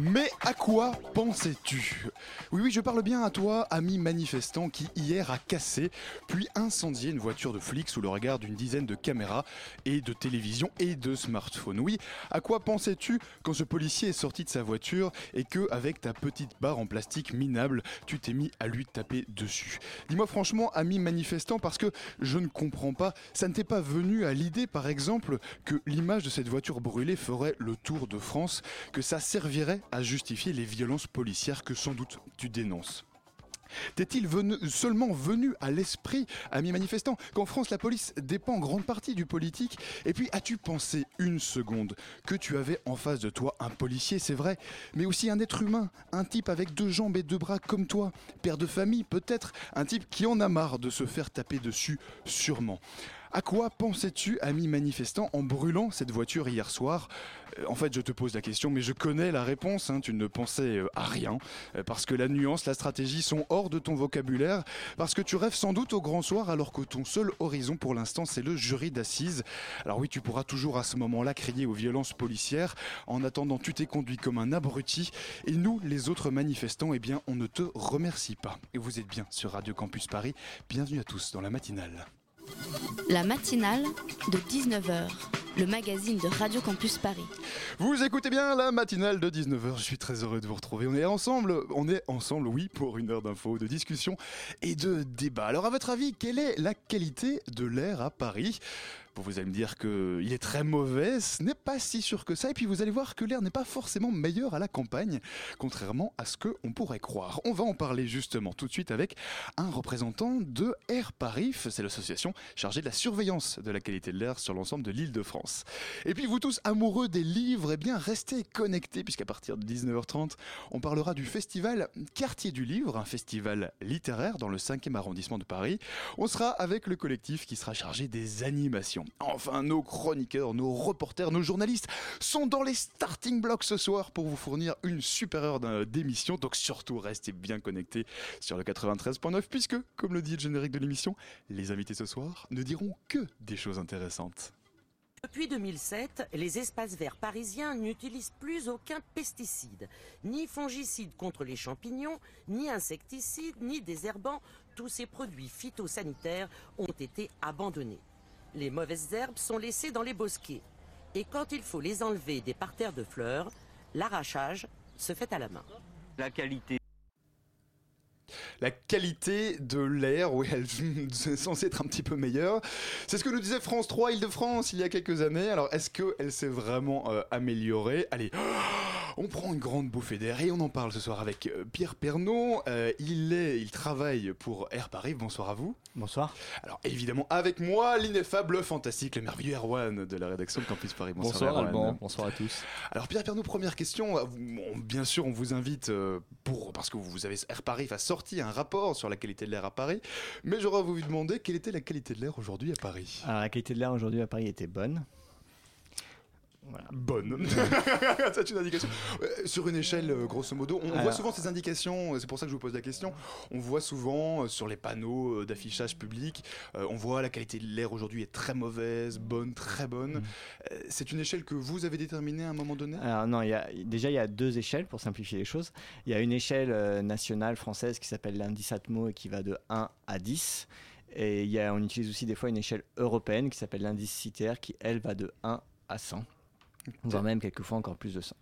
Mais à quoi pensais-tu? Oui, oui, je parle bien à toi, ami manifestant qui hier a cassé, puis incendié une voiture de flic sous le regard d'une dizaine de caméras et de télévisions et de smartphones. Oui, à quoi pensais-tu quand ce policier est sorti de sa voiture et que, avec ta petite barre en plastique minable, tu t'es mis à lui taper dessus? Dis-moi franchement, ami manifestant, parce que je ne comprends pas, ça ne t'est pas venu à l'idée, par exemple, que l'image de cette voiture brûlée ferait le tour de France, que ça servirait à justifier les violences policières que sans doute tu dénonces. T'est-il venu, seulement venu à l'esprit, amis manifestants, qu'en France la police dépend en grande partie du politique? Et puis as-tu pensé une seconde que tu avais en face de toi un policier, c'est vrai, mais aussi un être humain, un type avec deux jambes et deux bras comme toi, père de famille peut-être, un type qui en a marre de se faire taper dessus, sûrement? À quoi pensais-tu, ami manifestant, en brûlant cette voiture hier soir? Euh, En fait, je te pose la question, mais je connais la réponse. hein, tu ne pensais euh, à rien, euh, parce que la nuance, la stratégie sont hors de ton vocabulaire, parce que tu rêves sans doute au grand soir, alors que ton seul horizon pour l'instant, c'est le jury d'assises. Alors oui, tu pourras toujours à ce moment-là crier aux violences policières. En attendant, tu t'es conduit comme un abruti, et nous, les autres manifestants, eh bien, on ne te remercie pas. Et vous êtes bien sur Radio Campus Paris. Bienvenue à tous dans la matinale. La matinale de 19h, le magazine de Radio Campus Paris. Vous écoutez bien la matinale de 19h, je suis très heureux de vous retrouver. On est ensemble, on est ensemble, oui, pour une heure d'infos, de discussion et de débat. Alors à votre avis, quelle est la qualité de l'air à Paris? Vous allez me dire qu'il est très mauvais, ce n'est pas si sûr que ça, et puis vous allez voir que l'air n'est pas forcément meilleur à la campagne, contrairement à ce qu'on pourrait croire. On va en parler justement tout de suite avec un représentant de Air Paris, c'est l'association chargée de la surveillance de la qualité de l'air sur l'ensemble de l'île de France. Et puis vous tous amoureux des livres, eh bien restez connectés, puisqu'à partir de 19h30, on parlera du festival Quartier du Livre, un festival littéraire dans le 5e arrondissement de Paris. On sera avec le collectif qui sera chargé des animations. Enfin, nos chroniqueurs, nos reporters, nos journalistes sont dans les starting blocks ce soir pour vous fournir une super heure d'émission. Donc surtout, restez bien connectés sur le 93.9 puisque, comme le dit le générique de l'émission, les invités ce soir ne diront que des choses intéressantes. Depuis 2007, les espaces verts parisiens n'utilisent plus aucun pesticide, ni fongicide contre les champignons, ni insecticide, ni désherbants. Tous ces produits phytosanitaires ont été abandonnés. Les mauvaises herbes sont laissées dans les bosquets. Et quand il faut les enlever des parterres de fleurs, l'arrachage se fait à la main. La qualité de l'air, oui, elle est censée être un petit peu meilleure. C'est ce que nous disait France 3 Île-de-France il y a quelques années. Alors, est-ce qu'elle s'est vraiment euh, améliorée? Allez, on prend une grande bouffée d'air et on en parle ce soir avec euh, Pierre Pernaud. Euh, il, est, il travaille pour Air Paris. Bonsoir à vous. Bonsoir. Alors, évidemment, avec moi, l'ineffable, le fantastique, le merveilleux Erwan de la rédaction de Campus Paris. Bonsoir, Erwan. Alban. Bonsoir à tous. Alors Pierre Pernaud, première question. On- bien sûr, on vous invite pour parce que vous avez Air Paris a un rapport sur la qualité de l'air à Paris, mais j'aurais voulu vous demander quelle était la qualité de l'air aujourd'hui à Paris. La qualité de l'air aujourd'hui à Paris était bonne. Voilà. Bonne. C'est une indication. Euh, sur une échelle, euh, grosso modo, on Alors- voit souvent ces indications. C'est pour ça que je vous pose la question. On voit souvent euh, sur les panneaux euh, d'affichage public, euh, on voit la qualité de l'air aujourd'hui est très mauvaise, bonne, très bonne. Euh, C'est une échelle que vous avez déterminée à un moment donné? Alors non, il y a, déjà il y a deux échelles pour simplifier les choses. Il y a une échelle nationale française qui s'appelle l'indice Atmo et qui va de 1 à 10. Et il y a, on utilise aussi des fois une échelle européenne qui s'appelle l'indice CITER qui elle va de 1 à 100. Voire même quelquefois encore plus de 100.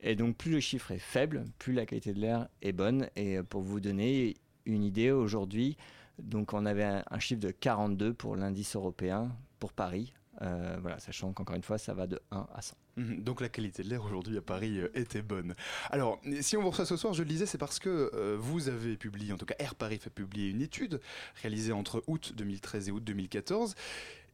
Et donc plus le chiffre est faible, plus la qualité de l'air est bonne. Et euh, pour vous donner une idée, aujourd'hui, donc on avait un, un chiffre de 42 pour l'indice européen pour Paris. Euh, voilà, sachant qu'encore une fois, ça va de 1 à 100. Mhm, Donc la qualité de l'air aujourd'hui à Paris euh, était bonne. Alors, si on vous reçoit ce soir, je le disais, c'est parce que euh, vous avez publié, en tout cas Air Paris fait publier une étude réalisée entre août 2013 et août 2014.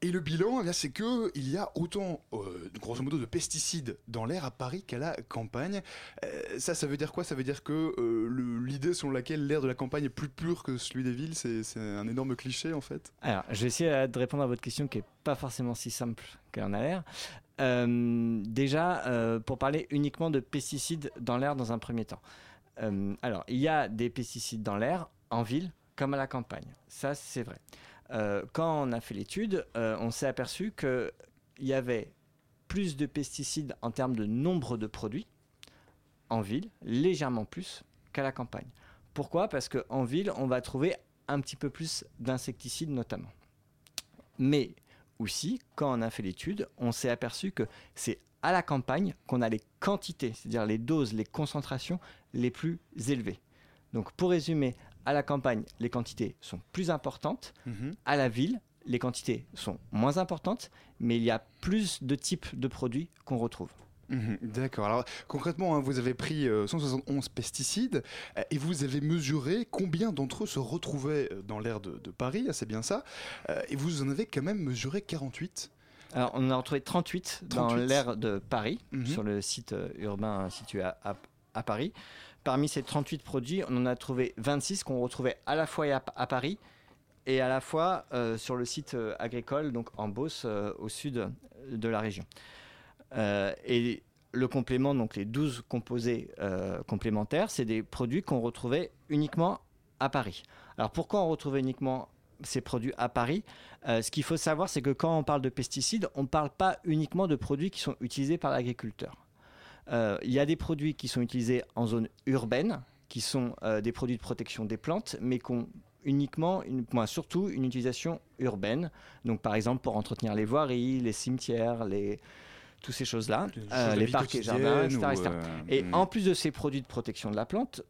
Et le bilan, c'est que il y a autant, euh, grosso modo, de pesticides dans l'air à Paris qu'à la campagne. Euh, ça, ça veut dire quoi? Ça veut dire que euh, l'idée selon laquelle l'air de la campagne est plus pur que celui des villes, c'est un énorme cliché en fait? Alors, je vais essayer de répondre à votre question qui est pas forcément si simple qu'elle en a l'air. Déjà, pour parler uniquement de pesticides dans l'air dans un premier temps. Alors, il y a des pesticides dans l'air en ville comme à la campagne. Ça, c'est vrai. Euh, quand on a fait l'étude, euh, on s'est aperçu qu'il y avait plus de pesticides en termes de nombre de produits en ville, légèrement plus qu'à la campagne. Pourquoi? Parce qu'en ville, on va trouver un petit peu plus d'insecticides notamment. Mais aussi, quand on a fait l'étude, on s'est aperçu que c'est à la campagne qu'on a les quantités, c'est-à-dire les doses, les concentrations les plus élevées. Donc pour résumer, à la campagne, les quantités sont plus importantes, à la ville, les quantités sont moins importantes, mais il y a plus de types de produits qu'on retrouve. Mhm, D'accord. Alors concrètement, hein, vous avez pris euh, 171 pesticides euh, et vous avez mesuré combien d'entre eux se retrouvaient euh, dans l'air de, de Paris, ah, c'est bien ça. Euh, et vous en avez quand même mesuré 48. Alors, on en a retrouvé 38, dans 38. l'aire de Paris, Mhm. sur le site euh, urbain situé à, à- à Paris. Parmi ces 38 produits, on en a trouvé 26 qu'on retrouvait à la fois à, Paris et à la fois euh, sur le site euh, agricole, donc en Beauce, euh, au sud de la région. Et le complément, donc les 12 composés complémentaires, c'est des produits qu'on retrouvait uniquement à Paris. Alors pourquoi on retrouvait uniquement ces produits à Paris? Ce qu'il faut savoir, c'est que quand on parle de pesticides, on ne parle pas uniquement de produits qui sont utilisés par l'agriculteur. Euh, Il y a des produits qui sont utilisés en zone urbaine, qui sont euh, des produits de protection des plantes, mais qui ont uniquement, une, surtout une utilisation urbaine. Donc par exemple pour entretenir les voiries, les cimetières, les, toutes ces choses-là, choses euh, les parcs et jardins, etc. euh, Et hmm. en plus de ces produits de protection de la plante,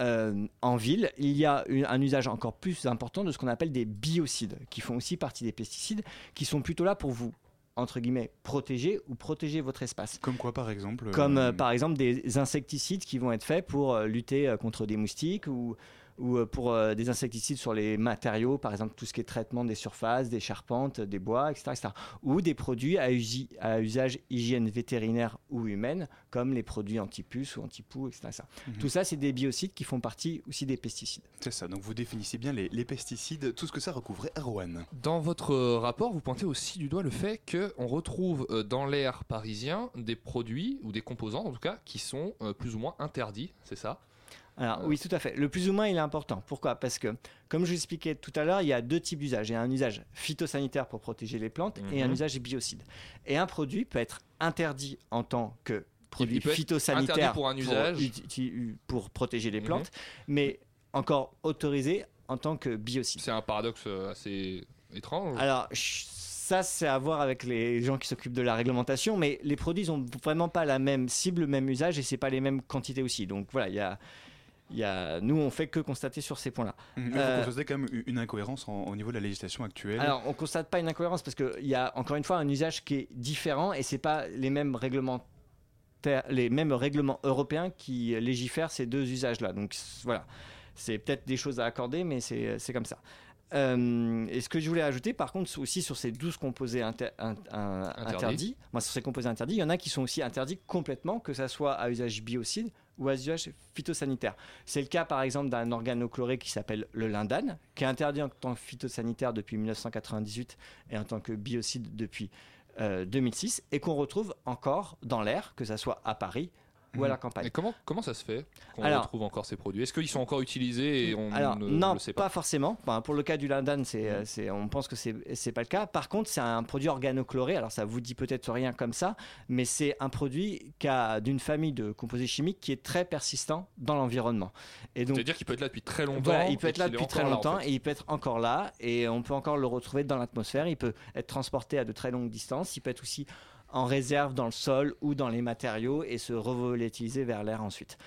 euh, en ville, il y a une- un usage encore plus important de ce qu'on appelle des biocides, qui font aussi partie des pesticides, qui sont plutôt là pour vous, entre guillemets, protéger ou protéger votre espace. Comme quoi par exemple Comme euh, euh, par exemple des insecticides qui vont être faits pour euh, lutter contre des moustiques ou, ou euh, pour euh, des insecticides sur les matériaux, par exemple tout ce qui est traitement des surfaces, des charpentes, des bois, etc. etc. Ou des produits à, usi- à usage hygiène vétérinaire ou humaine, comme les produits anti-puces ou anti-poux, etc. etc. Mhm. Tout ça, c'est des biocides qui font partie aussi des pesticides. C'est ça, donc vous définissez bien les, les pesticides, tout ce que ça recouvrait. Erwan. Dans votre euh, rapport, vous pointez aussi du doigt le fait qu'on retrouve dans l'air parisien des produits, ou des composants en tout cas, qui sont plus ou moins interdits, c'est ça? Alors oui, tout à fait. Le plus ou moins, il est important. Pourquoi? Parce que, comme je vous l'expliquais tout à l'heure, il y a deux types d'usages. Il y a un usage phytosanitaire pour protéger les plantes et un Mhm. usage biocide. Et un produit peut être interdit en tant que produit il peut être phytosanitaire pour un usage? uti- uti- pour protéger les Mhm. plantes, mais encore autorisé en tant que biocide. C'est un paradoxe euh, assez étrange. Alors, ça, c'est à voir avec les gens qui s'occupent de la réglementation, mais les produits n'ont vraiment pas la même cible, le même usage, et c'est pas les mêmes quantités aussi. Donc voilà, il y a, y a, nous, on fait que constater sur ces points-là. Euh, vous constatez quand même une incohérence en- au niveau de la législation actuelle. Alors, on constate pas une incohérence parce qu'il y a encore une fois un usage qui est différent et c'est pas les mêmes réglementaires, les mêmes règlements européens qui légifèrent ces deux usages-là. Donc voilà, c'est peut-être des choses à accorder, mais c'est comme ça. Euh, et ce que je voulais ajouter, par contre, aussi sur ces 12 composés inter- in- un- Interdits. interdits, moi sur ces composés interdits, il y en a qui sont aussi interdits complètement, que ça soit à usage biocide ou à usage phytosanitaire. C'est le cas par exemple d'un organochloré qui s'appelle le lindane, qui est interdit en tant que phytosanitaire depuis 1998 et en tant que biocide depuis euh, 2006, et qu'on retrouve encore dans l'air, que ça soit à Paris ou à la campagne. Et comment, comment ça se fait qu'on retrouve encore ces produits? Est-ce qu'ils sont encore utilisés et on Alors ne non, le sait pas? pas, forcément. Enfin, pour le cas du lindane, c'est, Mhm. on pense que c'est, c'est pas le cas. Par contre, c'est un produit organochloré. Alors ça vous dit peut-être rien comme ça, mais c'est un produit d'une famille de composés chimiques qui est très persistant dans l'environnement. Et donc C'est-à-dire qu'il peut être là depuis très longtemps. Voilà, il peut être là depuis très encore là, en longtemps fait. et il peut être encore là et on peut encore le retrouver dans l'atmosphère. Il peut être transporté à de très longues distances. Il peut être aussi en réserve dans le sol ou dans les matériaux et se revolatiliser vers l'air ensuite.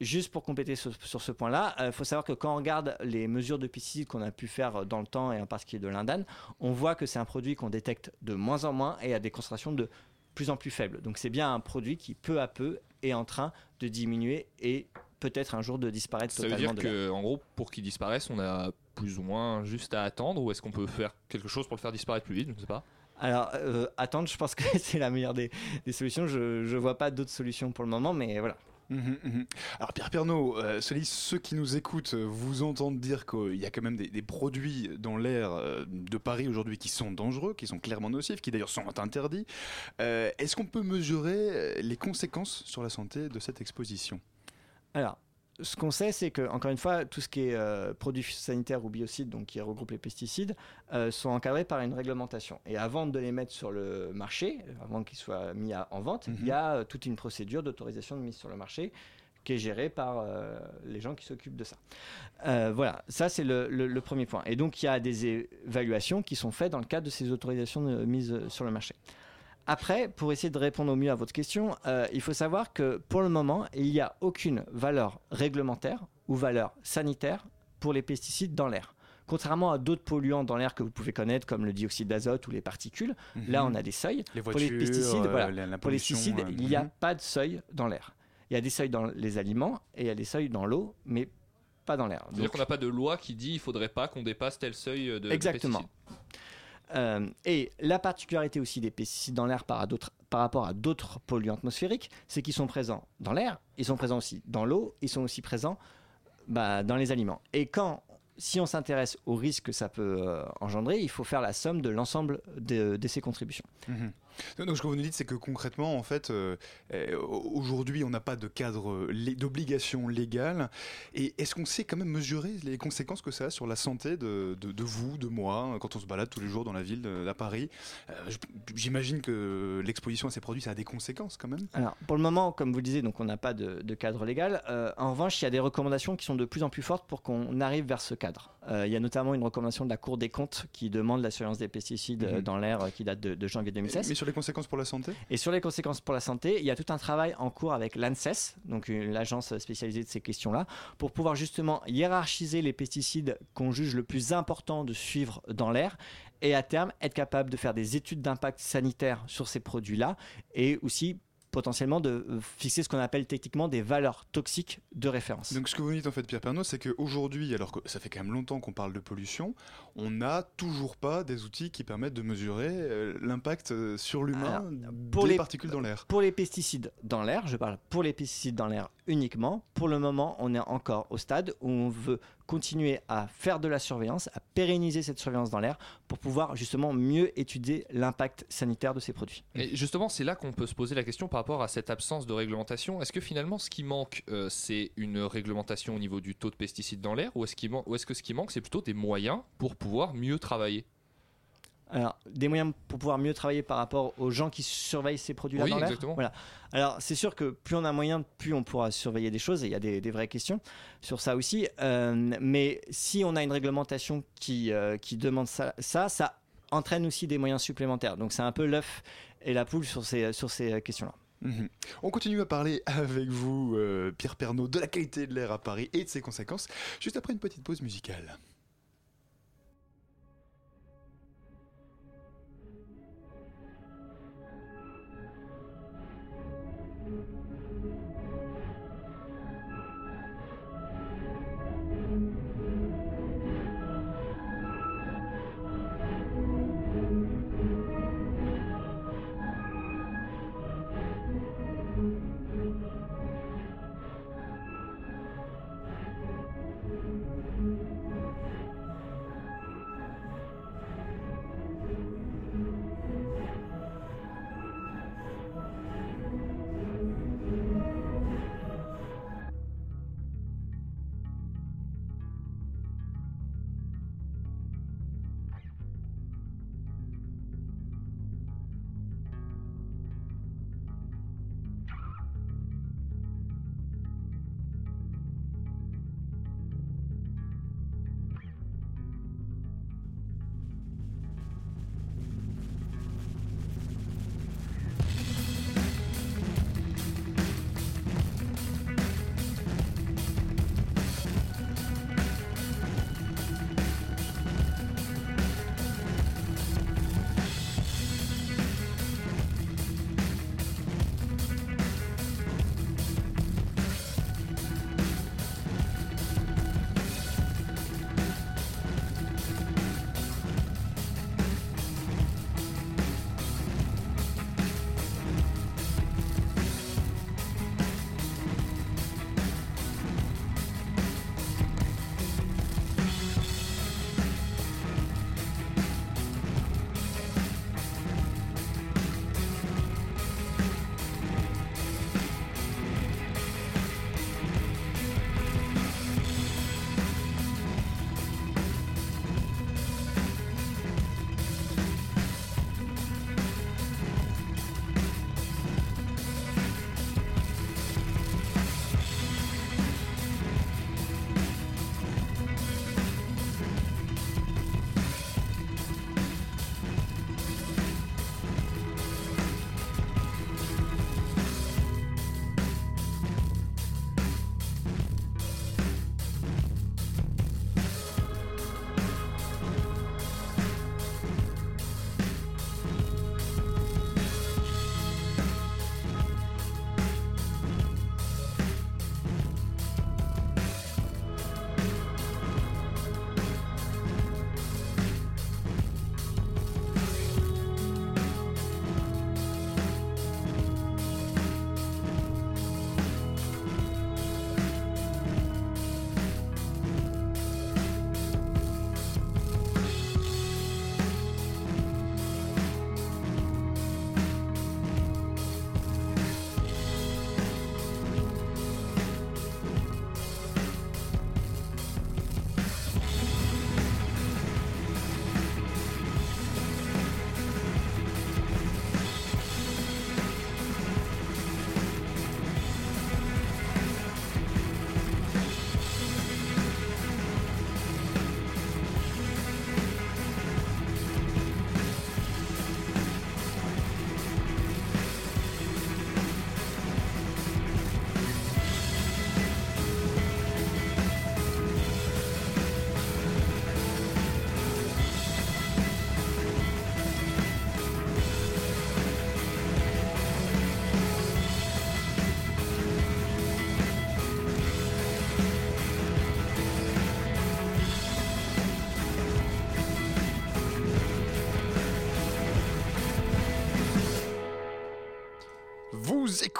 Juste pour compléter sur, sur ce point-là, il faut savoir que quand on regarde les mesures de pesticides qu'on a pu faire dans le temps et en particulier de l'indane, on voit que c'est un produit qu'on détecte de moins en moins et à des concentrations de plus en plus faibles. Donc c'est bien un produit qui peu à peu est en train de diminuer et peut-être un jour de disparaître Ça veut totalement dire de l'air. que, en gros, pour qu'ils disparaissent, on a plus ou moins juste à attendre ou est-ce qu'on peut faire quelque chose pour le faire disparaître plus vite Je ne sais pas. Alors, euh, attendre, je pense que c'est la meilleure des, des solutions. Je ne vois pas d'autres solutions pour le moment, mais voilà. Mhm, mhm. Alors Pierre Pernaud, euh, ceux qui nous écoutent euh, vous entendent dire qu'il y a quand même des, des produits dans l'air euh, de Paris aujourd'hui qui sont dangereux, qui sont clairement nocifs, qui d'ailleurs sont interdits. Euh, Est-ce qu'on peut mesurer les conséquences sur la santé de cette exposition? Alors, ce qu'on sait, c'est que, encore une fois, tout ce qui est euh, produits sanitaires ou biocides, donc qui regroupe les pesticides, euh, sont encadrés par une réglementation. Et avant de les mettre sur le marché, euh, avant qu'ils soient mis à- en vente, Mhm. il y a euh, toute une procédure d'autorisation de mise sur le marché qui est gérée par les gens qui s'occupent de ça. Voilà, ça c'est le, le- le premier point. Et donc il y a des évaluations qui sont faites dans le cadre de ces autorisations de mise sur le marché. Après, pour essayer de répondre au mieux à votre question, euh, il faut savoir que pour le moment, il n'y a aucune valeur réglementaire ou valeur sanitaire pour les pesticides dans l'air. Contrairement à d'autres polluants dans l'air que vous pouvez connaître, comme le dioxyde d'azote ou les particules, là on a des seuils. les pour voitures, les pesticides, euh, voilà. la, la Pour les pesticides, euh, il n'y a mhm. pas de seuil dans l'air. Il y a des seuils dans les aliments et il y a des seuils dans l'eau, mais pas dans l'air. C'est-à-dire Donc, qu'on n'a pas de loi qui dit il faudrait pas qu'on dépasse tel seuil de, de Exactement. pesticides. Euh, et la particularité aussi des pesticides dans l'air par, rapport à d'autres polluants atmosphériques, c'est qu'ils sont présents dans l'air, ils sont présents aussi dans l'eau, ils sont aussi présents bah, dans les aliments. Et quand, si on s'intéresse aux risques que ça peut euh, engendrer, il faut faire la somme de l'ensemble de, de ces contributions. Mhm. Donc ce que vous nous dites, c'est que concrètement, en fait, euh, aujourd'hui, on n'a pas de cadre euh, d'obligation légale. Et est-ce qu'on sait quand même mesurer les conséquences que ça a sur la santé de, de- de vous, de moi, quand on se balade tous les jours dans la ville à Paris? Euh, J'imagine que l'exposition à ces produits, ça a des conséquences quand même. Alors, pour le moment, comme vous le disiez, donc on n'a pas de, de cadre légal. Euh, en revanche, il y a des recommandations qui sont de plus en plus fortes pour qu'on arrive vers ce cadre. Il y a notamment une recommandation de la Cour des comptes qui demande la surveillance des pesticides Mhm. dans l'air qui date de, de janvier 2016. Mais sur conséquences pour la santé? Et sur les conséquences pour la santé, il y a tout un travail en cours avec l'ANSES, donc l'agence spécialisée de ces questions-là, pour pouvoir justement hiérarchiser les pesticides qu'on juge le plus important de suivre dans l'air et à terme être capable de faire des études d'impact sanitaire sur ces produits-là et aussi potentiellement de euh, fixer ce qu'on appelle techniquement des valeurs toxiques de référence. Donc ce que vous dites en fait Pierre Pernaud, c'est qu'aujourd'hui, alors que ça fait quand même longtemps qu'on parle de pollution, on n'a toujours pas des outils qui permettent de mesurer euh, l'impact euh, sur l'humain des les- particules dans l'air. Pour les pesticides dans l'air, je parle pour les pesticides dans l'air uniquement, pour le moment, on est encore au stade où on veut continuer à faire de la surveillance, à pérenniser cette surveillance dans l'air pour pouvoir justement mieux étudier l'impact sanitaire de ces produits. Et justement, c'est là qu'on peut se poser la question par rapport à cette absence de réglementation. Est-ce que finalement, ce qui manque, euh, c'est une réglementation au niveau du taux de pesticides dans l'air ou est-ce ou est-ce que ce qui manque, c'est plutôt des moyens pour pouvoir mieux travailler? Alors, des moyens pour pouvoir mieux travailler par rapport aux gens qui surveillent ces produits-là Oui, dans l'air. Voilà. Alors, c'est sûr que plus on a moyen, plus on pourra surveiller des choses, et il y a des, des vraies questions sur ça aussi. Euh, mais si on a une réglementation qui, euh, qui demande ça, ça, ça entraîne aussi des moyens supplémentaires. Donc, c'est un peu l'œuf et la poule sur ces, sur ces questions-là. Mhm. On continue à parler avec vous, euh, Pierre Pernaud, de la qualité de l'air à Paris et de ses conséquences, juste après une petite pause musicale.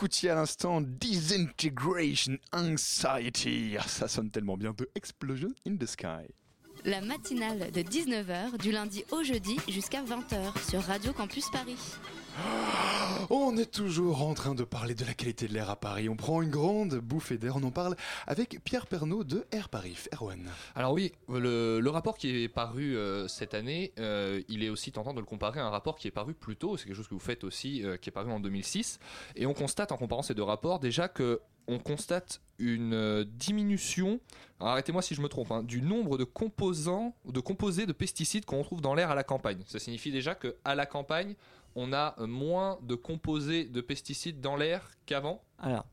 Écoutiez à l'instant Disintegration Anxiety. Ah, ça sonne tellement bien de Explosion in the Sky. La matinale de 19h du lundi au jeudi jusqu'à 20h sur Radio Campus Paris. On est toujours en train de parler de la qualité de l'air à Paris. On prend une grande bouffée d'air. On en parle avec Pierre Pernaud de Air Paris. Erwan. Alors oui, le, rapport qui est paru euh, cette année, euh, il est aussi tentant de le comparer à un rapport qui est paru plus tôt. C'est quelque chose que vous faites aussi, euh, qui est paru en 2006. Et on constate en comparant ces deux rapports déjà que on constate une diminution, arrêtez-moi si je me trompe, hein, du nombre de composants, de composés de pesticides qu'on trouve dans l'air à la campagne. Ça signifie déjà que à la campagne, on a euh, moins de composés de pesticides dans l'air qu'avant. Alors,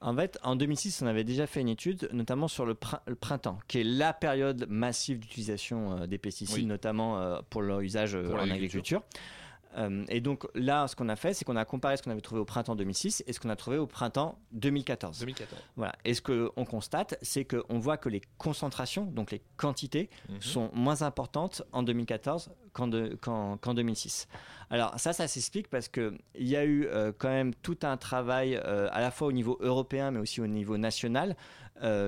en fait, en 2006, on avait déjà fait une étude, notamment sur le, prin- le printemps, qui est la période massive d'utilisation euh, des pesticides, Oui. notamment euh, pour leur usage Pour en agriculture. Euh, et donc là, ce qu'on a fait, c'est qu'on a comparé ce qu'on avait trouvé au printemps 2006 et ce qu'on a trouvé au printemps 2014. 2014. Voilà. Et ce qu'on constate, c'est qu'on voit que les concentrations, donc les quantités, Mhm. sont moins importantes en 2014 qu'en de- qu'en- qu'en 2006. Alors ça, ça s'explique parce qu'il y a eu euh, quand même tout un travail euh, à la fois au niveau européen mais aussi au niveau national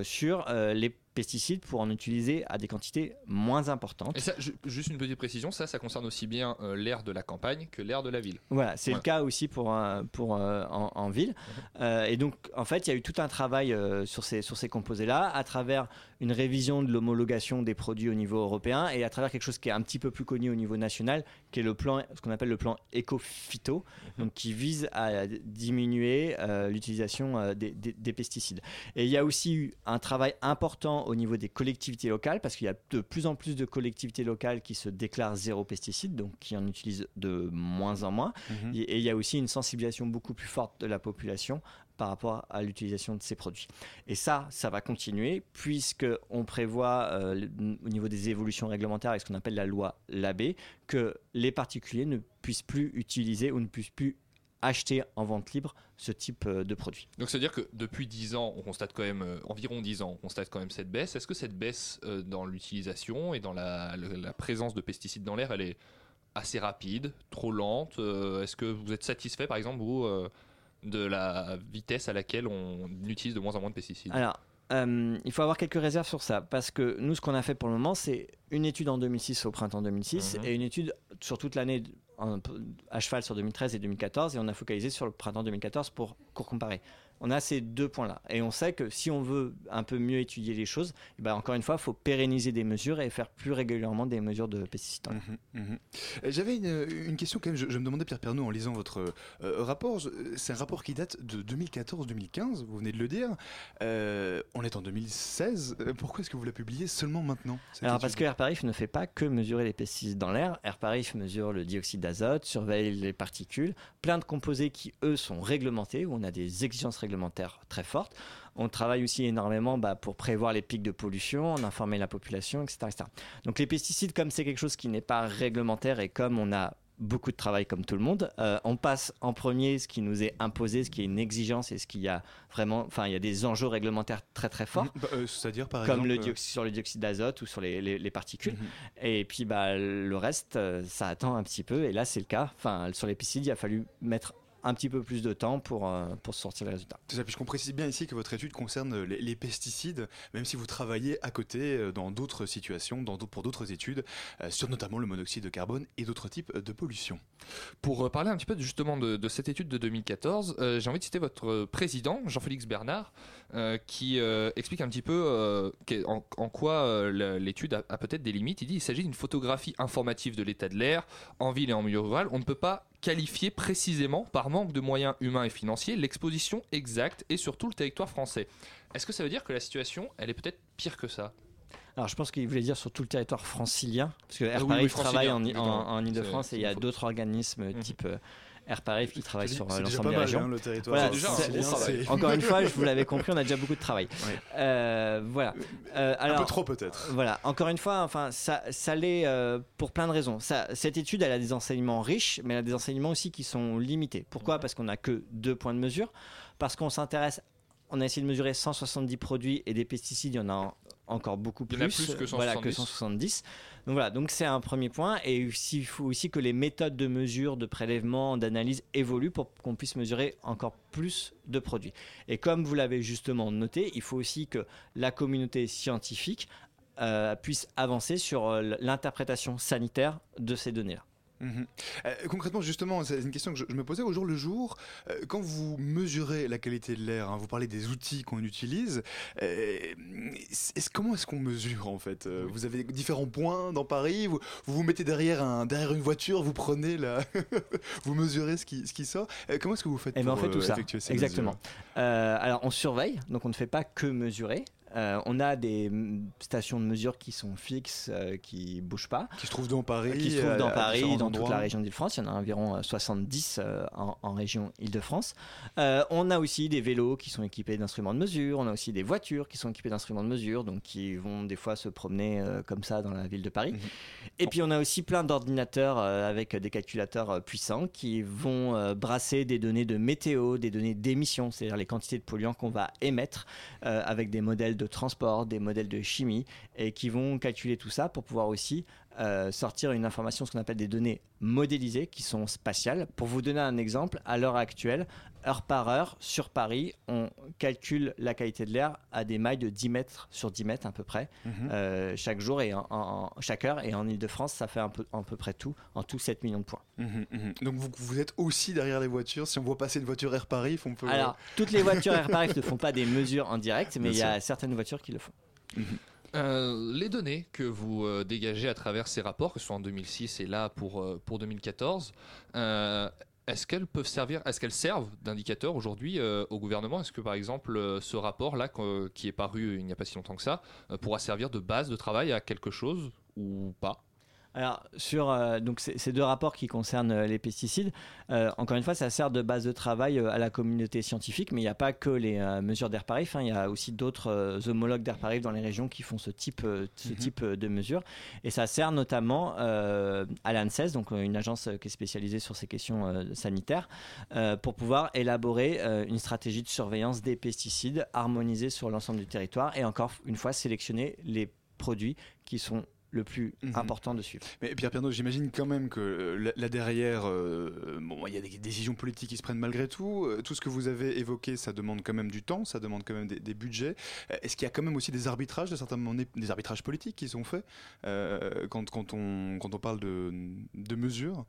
sur les pesticides pour en utiliser à des quantités moins importantes. Et ça, juste une petite précision, ça, ça concerne aussi bien euh, l'air de la campagne que l'air de la ville. Voilà, c'est Ouais. le cas aussi pour, un- pour, euh, en, en ville. Euh, et donc, en fait, il y a eu tout un travail euh, sur ces, sur ces composés-là, à travers une révision de l'homologation des produits au niveau européen et à travers quelque chose qui est un petit peu plus connu au niveau national, qui est le plan, ce qu'on appelle le plan éco-phyto, donc qui vise à diminuer euh, l'utilisation euh, des, des- des pesticides. Et il y a aussi eu un travail important au niveau des collectivités locales, parce qu'il y a de plus en plus de collectivités locales qui se déclarent zéro pesticide, donc qui en utilisent de moins en moins. Mhm. Et et il y a aussi une sensibilisation beaucoup plus forte de la population par rapport à l'utilisation de ces produits. Et ça, ça va continuer puisque on prévoit euh, au niveau des évolutions réglementaires avec ce qu'on appelle la loi Labé que les particuliers ne puissent plus utiliser ou ne puissent plus acheter en vente libre ce type euh, de produit. Donc c'est-à-dire que depuis 10 ans, on constate quand même, euh, environ 10 ans, on constate quand même cette baisse. Est-ce que cette baisse dans l'utilisation et dans la, présence de pesticides dans l'air, elle est assez rapide, trop lente Est-ce que vous êtes satisfait, par exemple, vous, de la vitesse à laquelle on utilise de moins en moins de pesticides Alors, euh, il faut avoir quelques réserves sur ça, parce que nous, ce qu'on a fait pour le moment, c'est une étude en 2006 au printemps 2006 Mhm. et une étude sur toute l'année à cheval sur 2013 et 2014, et on a focalisé sur le printemps 2014 pour, pour comparer. On a ces deux points-là, et on sait que si on veut un peu mieux étudier les choses, eh ben, encore une fois, il faut pérenniser des mesures et faire plus régulièrement des mesures de pesticides. l'air. Mhm, mhm. Euh, J'avais une, une question quand même, je, je me demandais Pierre Pernaud en lisant votre euh, rapport, c'est un rapport qui date de 2014-2015, vous venez de le dire, Euh, on est en 2016, Euh, pourquoi est-ce que vous la publiez seulement maintenant Alors parce que AirParif ne fait pas que mesurer les pesticides dans l'air, AirParif mesure le dioxyde d'azote, surveille les particules, plein de composés qui eux sont réglementés, où on a des exigences réglementaires très fortes. On travaille aussi énormément bah, pour prévoir les pics de pollution, en informer la population, etc., etc. Donc les pesticides, comme c'est quelque chose qui n'est pas réglementaire et comme on a beaucoup de travail comme tout le monde, euh, on passe en premier ce qui nous est imposé, ce qui est une exigence et ce qui a vraiment, enfin il y a des enjeux réglementaires très très forts Bah, euh, C'est-à-dire par comme exemple le euh, dioxyde, sur le dioxyde d'azote ou sur les, les- les particules. Mhm. Et puis bah, le reste, ça attend un petit peu. Et là, c'est le cas. Enfin, sur les pesticides, il a fallu mettre un petit peu plus de temps pour, euh, pour sortir les résultats. C'est ça, puisqu'on précise bien ici que votre étude concerne les, les pesticides, même si vous travaillez à côté euh, dans d'autres situations, dans pour d'autres études, euh, sur notamment le monoxyde de carbone et d'autres types de pollution. Pour parler un petit peu de- justement de, de cette étude de 2014, euh, j'ai envie de citer votre président, Jean-Félix Bernard, euh, qui euh, explique un petit peu euh, en, en quoi l'étude a, a peut-être des limites. Il dit qu'il s'agit d'une photographie informative de l'état de l'air en ville et en milieu rural. On ne peut pas qualifier précisément, par manque de moyens humains et financiers, l'exposition exacte et sur tout le territoire français. Est-ce que ça veut dire que la situation, elle est peut-être pire que ça? Alors, je pense qu'il voulait dire sur tout le territoire francilien, parce que Air oui, Paris oui, travaille en, en, Ile-de-France et il y a d'autres organismes Mhm. type Air Paris qui travaillent C'est sur euh, l'ensemble des mal, régions. hein, le territoire. Voilà, déjà Encore une fois, je vous l'avais compris, on a déjà beaucoup de travail. Euh, voilà. Euh, Un alors, peu trop peut-être. Voilà, encore une fois, enfin, ça, ça l'est euh, pour plein de raisons. Ça, cette étude, elle a des enseignements riches, mais elle a des enseignements aussi qui sont limités. Pourquoi? Parce qu'on n'a que deux points de mesure. Parce qu'on s'intéresse, on a essayé de mesurer 170 produits et des pesticides, il y en a encore beaucoup Il plus. y en a plus que Voilà, que 170. 170. Donc voilà, donc c'est un premier point. Et il faut aussi que les méthodes de mesure, de prélèvement, d'analyse évoluent pour qu'on puisse mesurer encore plus de produits. Et comme vous l'avez justement noté, il faut aussi que la communauté scientifique euh, puisse avancer sur euh, l'interprétation sanitaire de ces données-là. Mhm. Euh, concrètement, justement, c'est une question que je, je me posais au jour le jour. Euh, quand vous mesurez la qualité de l'air, hein, vous parlez des outils qu'on utilise. euh, est-ce- comment est-ce qu'on mesure en fait Vous avez différents points dans Paris. Vous vous, vous mettez derrière, un, derrière une voiture, vous prenez la, vous mesurez ce qui, ce qui sort. Comment est-ce que vous faites Eh ben, on pour fait tout ça. effectuer ces Exactement. alors on surveille, donc on ne fait pas que mesurer. Euh, on a des stations de mesure qui sont fixes, euh, qui bougent pas, Qui se trouvent dans Paris. qui se trouvent euh, dans à Paris, dans toute la région d'Île-de-France. Il y en a environ euh, 70 euh, en, en région Île-de-France. Euh, on a aussi des vélos qui sont équipés d'instruments de mesure. On a aussi des voitures qui sont équipées d'instruments de mesure, donc qui vont des fois se promener euh, comme ça dans la ville de Paris. Mhm. Et puis on a aussi plein d'ordinateurs euh, avec des calculateurs euh, puissants qui vont euh, brasser des données de météo, des données d'émissions, c'est-à-dire les quantités de polluants qu'on va émettre euh, avec des modèles de transport, des modèles de chimie, et qui vont calculer tout ça pour pouvoir aussi euh, sortir une information, ce qu'on appelle des données modélisées, qui sont spatiales. Pour vous donner un exemple, à l'heure actuelle, heure par heure, sur Paris, on calcule la qualité de l'air à des mailles de 10 mètres sur 10 mètres à peu près Mhm. euh, chaque jour et en, en- chaque heure. Et en Ile-de-France, ça fait un peu, à peu près tout, en tout 7 millions de points. Mhm, mhm. Donc vous, vous êtes aussi derrière les voitures. Si on voit passer une voiture Air Paris, on peut. Alors, toutes les voitures Air Paris ne font pas des mesures en direct, mais il y a certaines voitures qui le font. Euh, les données que vous euh, dégagez à travers ces rapports, que ce soit en 2006 et là pour, euh, pour 2014, euh, est-ce qu'elles peuvent servir, est-ce qu'elles servent d'indicateur aujourd'hui au gouvernement? Est-ce que par exemple ce rapport-là qui est paru il n'y a pas si longtemps que ça pourra servir de base de travail à quelque chose ou pas? Alors, sur euh, donc ces, deux rapports qui concernent euh, les pesticides, euh, encore une fois, ça sert de base de travail à la communauté scientifique, mais il n'y a pas que les mesures d'AirParif, hein, il y a aussi d'autres homologues d'AirParif dans les régions qui font ce type, ce Mhm. type de mesures. Et ça sert notamment à l'ANSES, donc une agence qui est spécialisée sur ces questions sanitaires, pour pouvoir élaborer une stratégie de surveillance des pesticides harmonisée sur l'ensemble du territoire et encore une fois sélectionner les produits qui sont le plus Mhm. important de suivre. Mais Pierre Pernaut, j'imagine quand même que euh, là, derrière, euh, bon, il y a des décisions politiques qui se prennent malgré tout. Euh, Tout ce que vous avez évoqué, ça demande quand même du temps, ça demande quand même des, des budgets. Est-ce qu'il y a quand même aussi des arbitrages, de certains moments, des arbitrages politiques qui sont faits euh, quand, quand, on, quand on parle de, de mesures?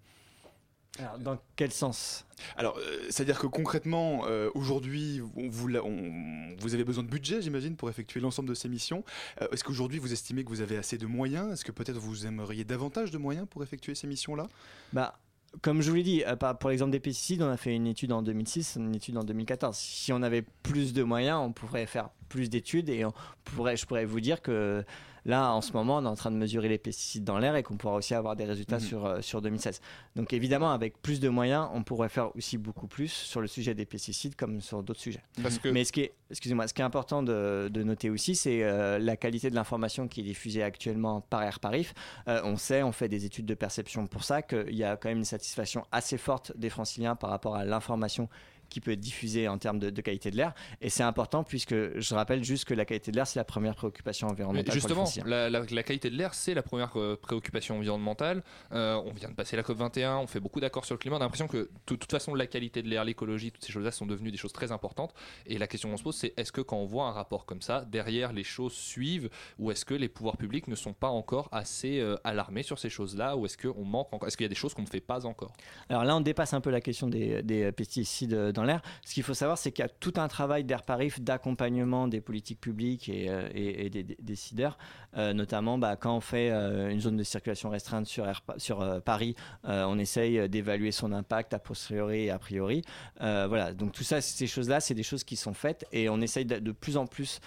Alors, dans quel sens? Alors, euh, c'est-à-dire que concrètement, euh, aujourd'hui, vous, l'a- on- vous avez besoin de budget, j'imagine, pour effectuer l'ensemble de ces missions. Euh, Est-ce qu'aujourd'hui, vous estimez que vous avez assez de moyens? Est-ce que peut-être vous aimeriez davantage de moyens pour effectuer ces missions-là? Bah, Comme je vous l'ai dit, pour l'exemple des pesticides, on a fait une étude en 2006, une étude en 2014. Si on avait plus de moyens, on pourrait faire plus d'études et on pourrait, je pourrais vous dire que là, en ce moment, on est en train de mesurer les pesticides dans l'air et qu'on pourra aussi avoir des résultats Mhm. sur, euh, sur 2016. Donc évidemment, avec plus de moyens, on pourrait faire aussi beaucoup plus sur le sujet des pesticides comme sur d'autres sujets. Parce que Mais ce qui est, excusez-moi, ce qui est important de, de noter aussi, c'est euh, la qualité de l'information qui est diffusée actuellement par AirParif. Euh, on sait, on fait des études de perception pour ça, qu'il y a quand même une satisfaction assez forte des franciliens par rapport à l'information qui peut être diffusée en termes de, de qualité de l'air. Et c'est important puisque je rappelle juste que la qualité de l'air, c'est la première préoccupation environnementale. justement, la, la- la qualité de l'air, c'est la première euh, préoccupation environnementale. Euh, on vient de passer la COP21, on fait beaucoup d'accords sur le climat. On a l'impression que, de toute façon, la qualité de l'air, l'écologie, toutes ces choses-là sont devenues des choses très importantes. Et la question qu'on se pose, c'est est-ce que quand on voit un rapport comme ça, derrière les choses suivent, ou est-ce que les pouvoirs publics ne sont pas encore assez euh, alarmés sur ces choses-là, ou est-ce qu'on manque encore Est-ce qu'il y a des choses qu'on ne fait pas encore? Alors là, on dépasse un peu la question des, des pesticides dans l'air. Ce qu'il faut savoir, c'est qu'il y a tout un travail d'AirParif d'accompagnement des politiques publiques et, euh, des, décideurs, Euh, notamment bah, quand on fait euh, une zone de circulation restreinte sur, Paris, on essaye d'évaluer son impact a posteriori et a priori. Voilà, donc tout ça, ces choses-là, c'est des choses qui sont faites et on essaye de, de plus en plus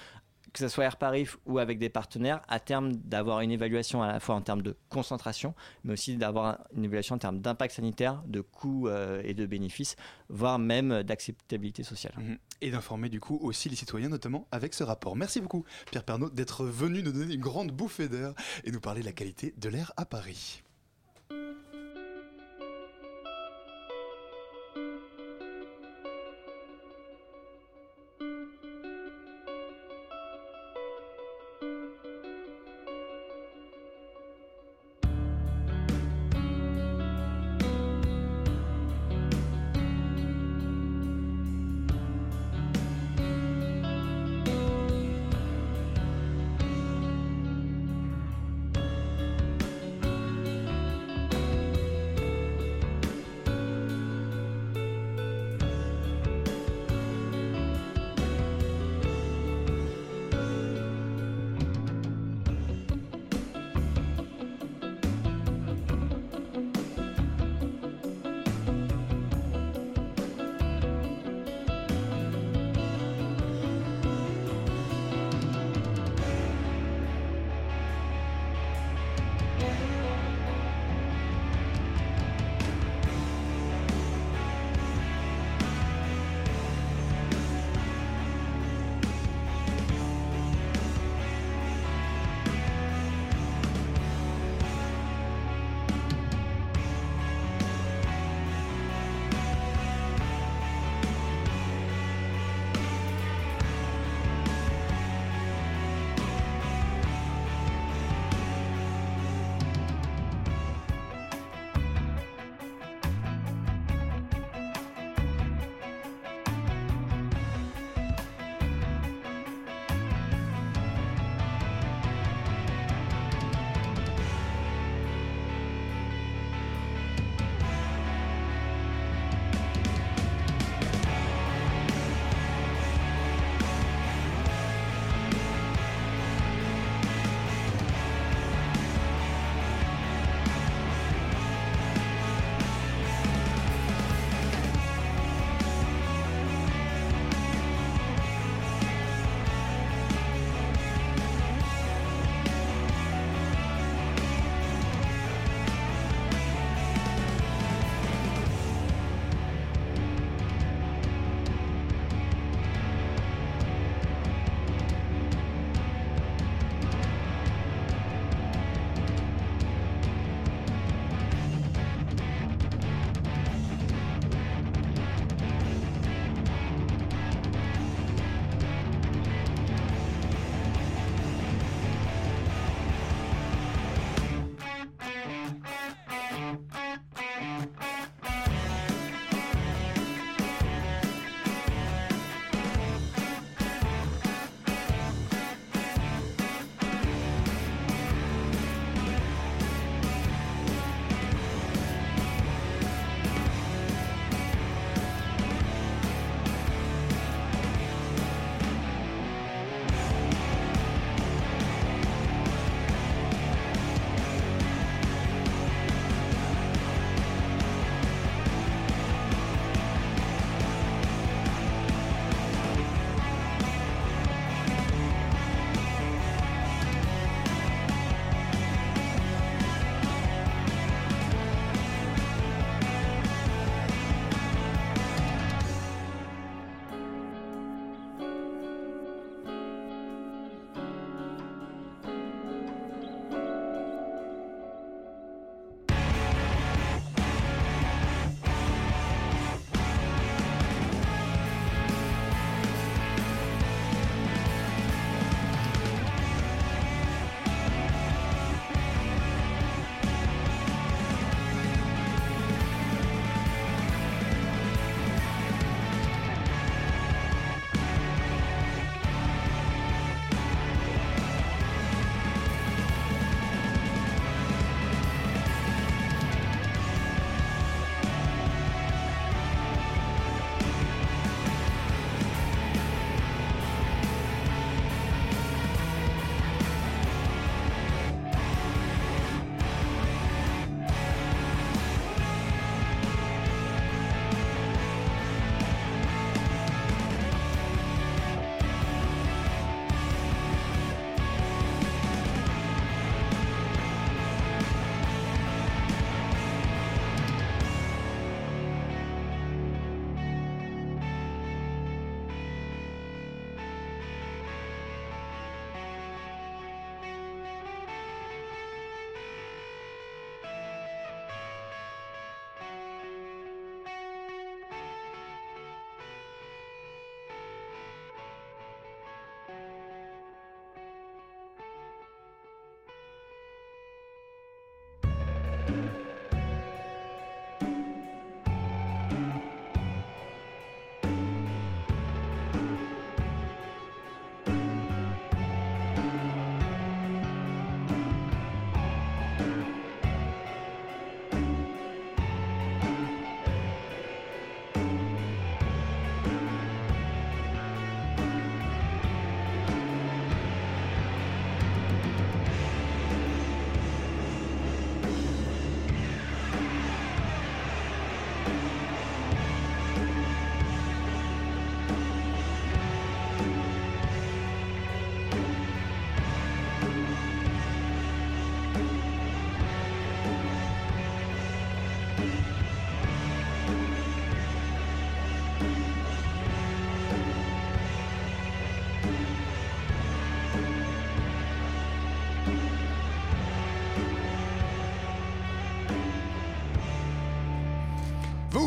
que ce soit AirParif ou avec des partenaires, à terme d'avoir une évaluation à la fois en termes de concentration, mais aussi d'avoir une évaluation en termes d'impact sanitaire, de coûts euh, et de bénéfices, voire même d'acceptabilité sociale. Mhm. Et d'informer du coup aussi les citoyens, notamment avec ce rapport. Merci beaucoup, Pierre Pernaut, d'être venu nous donner une grande bouffée d'air et nous parler de la qualité de l'air à Paris.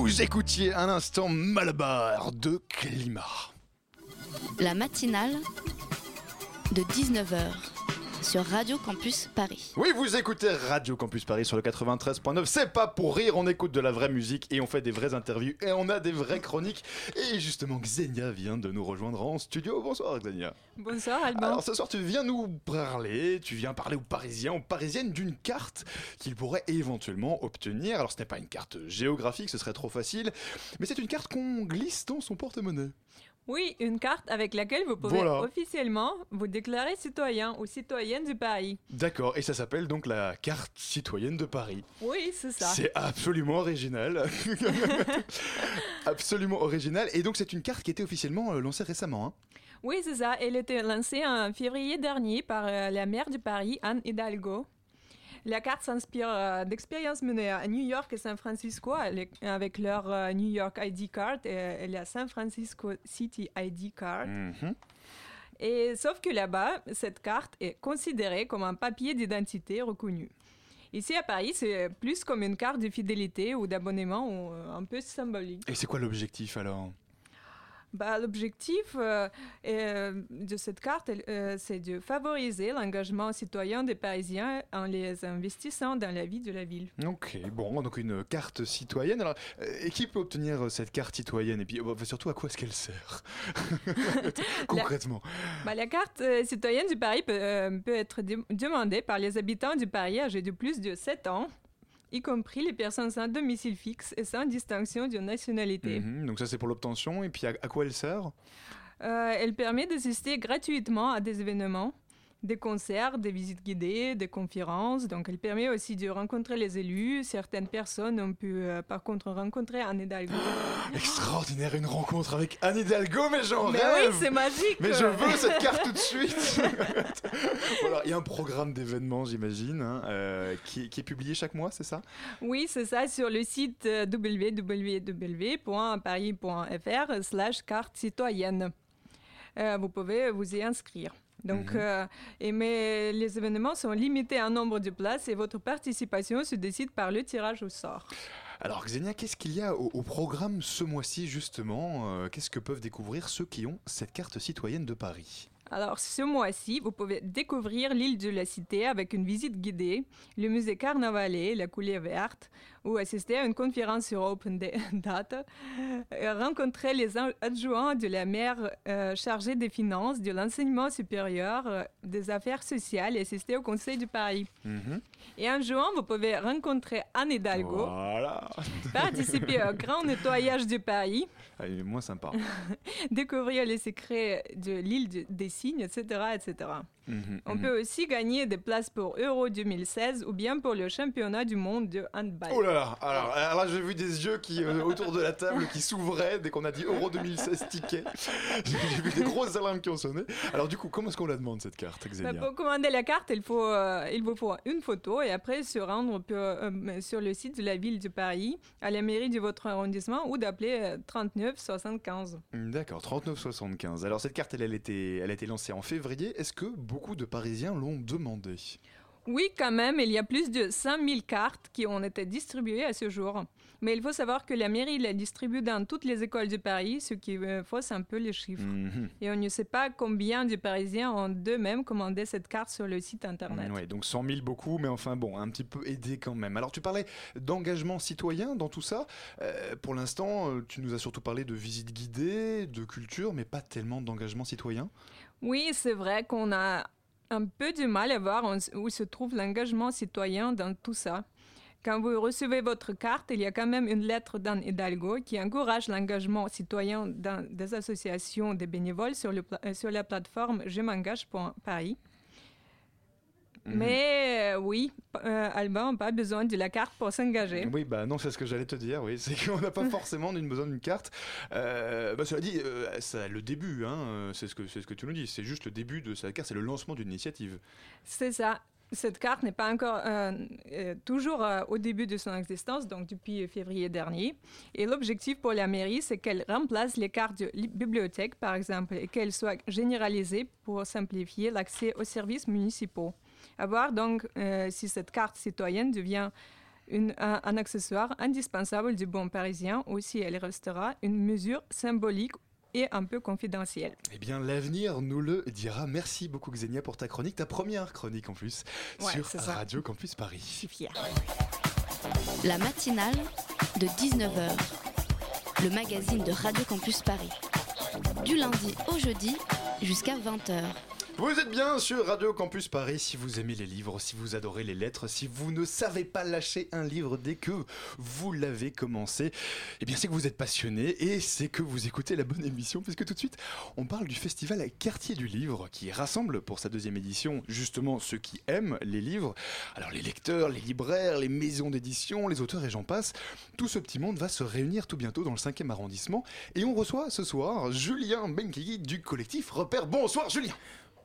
Vous écoutiez un instant Malabar de Climat. La matinale de 19h sur Radio Campus Paris. Oui, vous écoutez Radio Campus Paris sur le 93.9. C'est pas pour rire, on écoute de la vraie musique et on fait des vraies interviews et on a des vraies chroniques. Et justement, Xenia vient de nous rejoindre en studio. Bonsoir, Xenia. Bonsoir, Alban. Alors ce soir, tu viens nous parler, tu viens parler aux Parisiens, aux Parisiennes d'une carte qu'ils pourraient éventuellement obtenir. Alors ce n'est pas une carte géographique, ce serait trop facile, mais c'est une carte qu'on glisse dans son porte-monnaie. Oui, une carte avec laquelle vous pouvez Voilà. officiellement vous déclarer citoyen ou citoyenne du Paris. D'accord, et ça s'appelle donc la carte citoyenne de Paris. Oui, c'est ça. C'est absolument original. absolument original. Et donc c'est une carte qui a été officiellement euh, lancée récemment. hein. Oui, c'est ça. Elle était lancée en février dernier par euh, la maire du Paris, Anne Hidalgo. La carte s'inspire euh, d'expériences menées à New York et San Francisco avec, avec leur euh, New York ID card et, et la San Francisco City ID card. Mhm. Et sauf que là-bas, cette carte est considérée comme un papier d'identité reconnu. Ici à Paris, c'est plus comme une carte de fidélité ou d'abonnement ou, euh, un peu symbolique. Et c'est quoi l'objectif alors? Bah, L'objectif euh, euh, de cette carte, euh, c'est de favoriser l'engagement citoyen des Parisiens en les investissant dans la vie de la ville. Ok, bon, donc une carte citoyenne. Alors, et qui peut obtenir cette carte citoyenne? Et puis surtout, à quoi est-ce qu'elle sert? Concrètement. Bah, la carte citoyenne du Paris peut, peut être dé- demandée par les habitants du Paris âgés de plus de 7 ans, y compris les personnes sans domicile fixe et sans distinction de nationalité. Mhm, donc ça c'est pour l'obtention. Et puis à, à quoi elle sert? Euh, elle permet d'assister gratuitement à des événements, des concerts, des visites guidées, des conférences. Donc, elle permet aussi de rencontrer les élus. Certaines personnes ont pu, euh, par contre, rencontrer Anne Hidalgo. Extraordinaire, une rencontre avec Anne Hidalgo, mais j'en Mais rêve oui, c'est magique Mais je veux cette carte tout de suite Voilà, il y a un programme d'événements, j'imagine, hein, euh, qui, qui est publié chaque mois, c'est ça? Oui, c'est ça, sur le site euh, www.paris.fr slash carte citoyenne. Euh, vous pouvez vous y inscrire. Donc, Mhm. euh, et mais les événements sont limités en nombre de places et votre participation se décide par le tirage au sort. Alors Xenia, qu'est-ce qu'il y a au, au programme ce mois-ci justement Euh, Qu'est-ce que peuvent découvrir ceux qui ont cette carte citoyenne de Paris? Alors, ce mois-ci, vous pouvez découvrir l'île de la Cité avec une visite guidée, le musée Carnavalet, la coulée verte, ou assister à une conférence sur Open Da- Data, euh, rencontrer les ad- adjoints de la maire euh, chargée des finances, de l'enseignement supérieur, euh, des affaires sociales et assister au Conseil du Paris. Et en juin, vous pouvez rencontrer Anne Hidalgo, Voilà participer au grand nettoyage du Paris, Ah, il est moins sympa. découvrir les secrets de l'île de- des signes, etc., etc. Mhm, On mhm. peut aussi gagner des places pour Euro 2016 ou bien pour le championnat du monde de handball. Oh là là Alors, alors là, j'ai vu des yeux qui, euh, autour de la table qui s'ouvraient dès qu'on a dit Euro 2016 ticket. J'ai vu des grosses alarmes qui ont sonné. Alors du coup, comment est-ce qu'on la demande cette carte, Bah, pour commander la carte, il, faut, euh, il vous faut une photo et après se rendre pour, euh, sur le site de la ville de Paris, à la mairie de votre arrondissement ou d'appeler euh, 39 75. D'accord, 39,75. Alors cette carte, elle, elle, était, elle a été lancée en février. Est-ce que beaucoup de Parisiens l'ont demandé Oui, quand même, il y a plus de 5000 cartes qui ont été distribuées à ce jour. Mais il faut savoir que la mairie la distribue dans toutes les écoles de Paris, ce qui euh, fausse un peu les chiffres. Mhm. Et on ne sait pas combien de Parisiens ont d'eux-mêmes commandé cette carte sur le site internet. Ouais, donc 100 000 beaucoup, mais enfin bon, un petit peu aidé quand même. Alors tu parlais d'engagement citoyen dans tout ça. Euh, pour l'instant, euh, tu nous as surtout parlé de visite guidée, de culture, mais pas tellement d'engagement citoyen. Oui, c'est vrai qu'on a un peu du mal à voir où- se trouve l'engagement citoyen dans tout ça. Quand vous recevez votre carte, il y a quand même une lettre d'Anne Hidalgo qui encourage l'engagement citoyen des associations de bénévoles sur, euh, sur la plateforme Je m'engage.paris. Mais euh, oui, euh, Alban n'a pas besoin de la carte pour s'engager. Oui, bah non, c'est ce que j'allais te dire, oui. C'est qu'on n'a pas forcément besoin d'une carte. Euh, bah, cela dit, euh, c'est le début, hein, euh, c'est ce, que- ce que tu nous dis. C'est juste le début de cette carte, c'est le lancement d'une initiative. C'est ça. Cette carte n'est pas encore euh, euh, toujours euh, au début de son existence, donc depuis février dernier. Et l'objectif pour la mairie, c'est qu'elle remplace les cartes de li- bibliothèque, par exemple, et qu'elle soit généralisée pour simplifier l'accès aux services municipaux. À voir donc euh, si cette carte citoyenne devient une- un, un accessoire indispensable du bon parisien, aussi elle restera une mesure symbolique et un peu confidentielle. Eh bien, l'avenir nous le dira. Merci beaucoup, Xenia, pour ta chronique, ta première chronique en plus, Ouais, sur. Radio Campus Paris. Je suis fière. La matinale de 19h. Le magazine de Radio Campus Paris. Du lundi au jeudi jusqu'à 20h. Vous êtes bien sur Radio Campus Paris. Si vous aimez les livres, si vous adorez les lettres, si vous ne savez pas lâcher un livre dès que vous l'avez commencé, eh bien c'est que vous êtes passionné et c'est que vous écoutez la bonne émission puisque tout de suite on parle du festival Quartier du Livre qui rassemble pour sa deuxième édition justement ceux qui aiment les livres. Alors les lecteurs, les libraires, les maisons d'édition, les auteurs et j'en passe. Tout ce petit monde va se réunir tout bientôt dans le 5e arrondissement et on reçoit ce soir Julien Benkigi du collectif Repère. Bonsoir Julien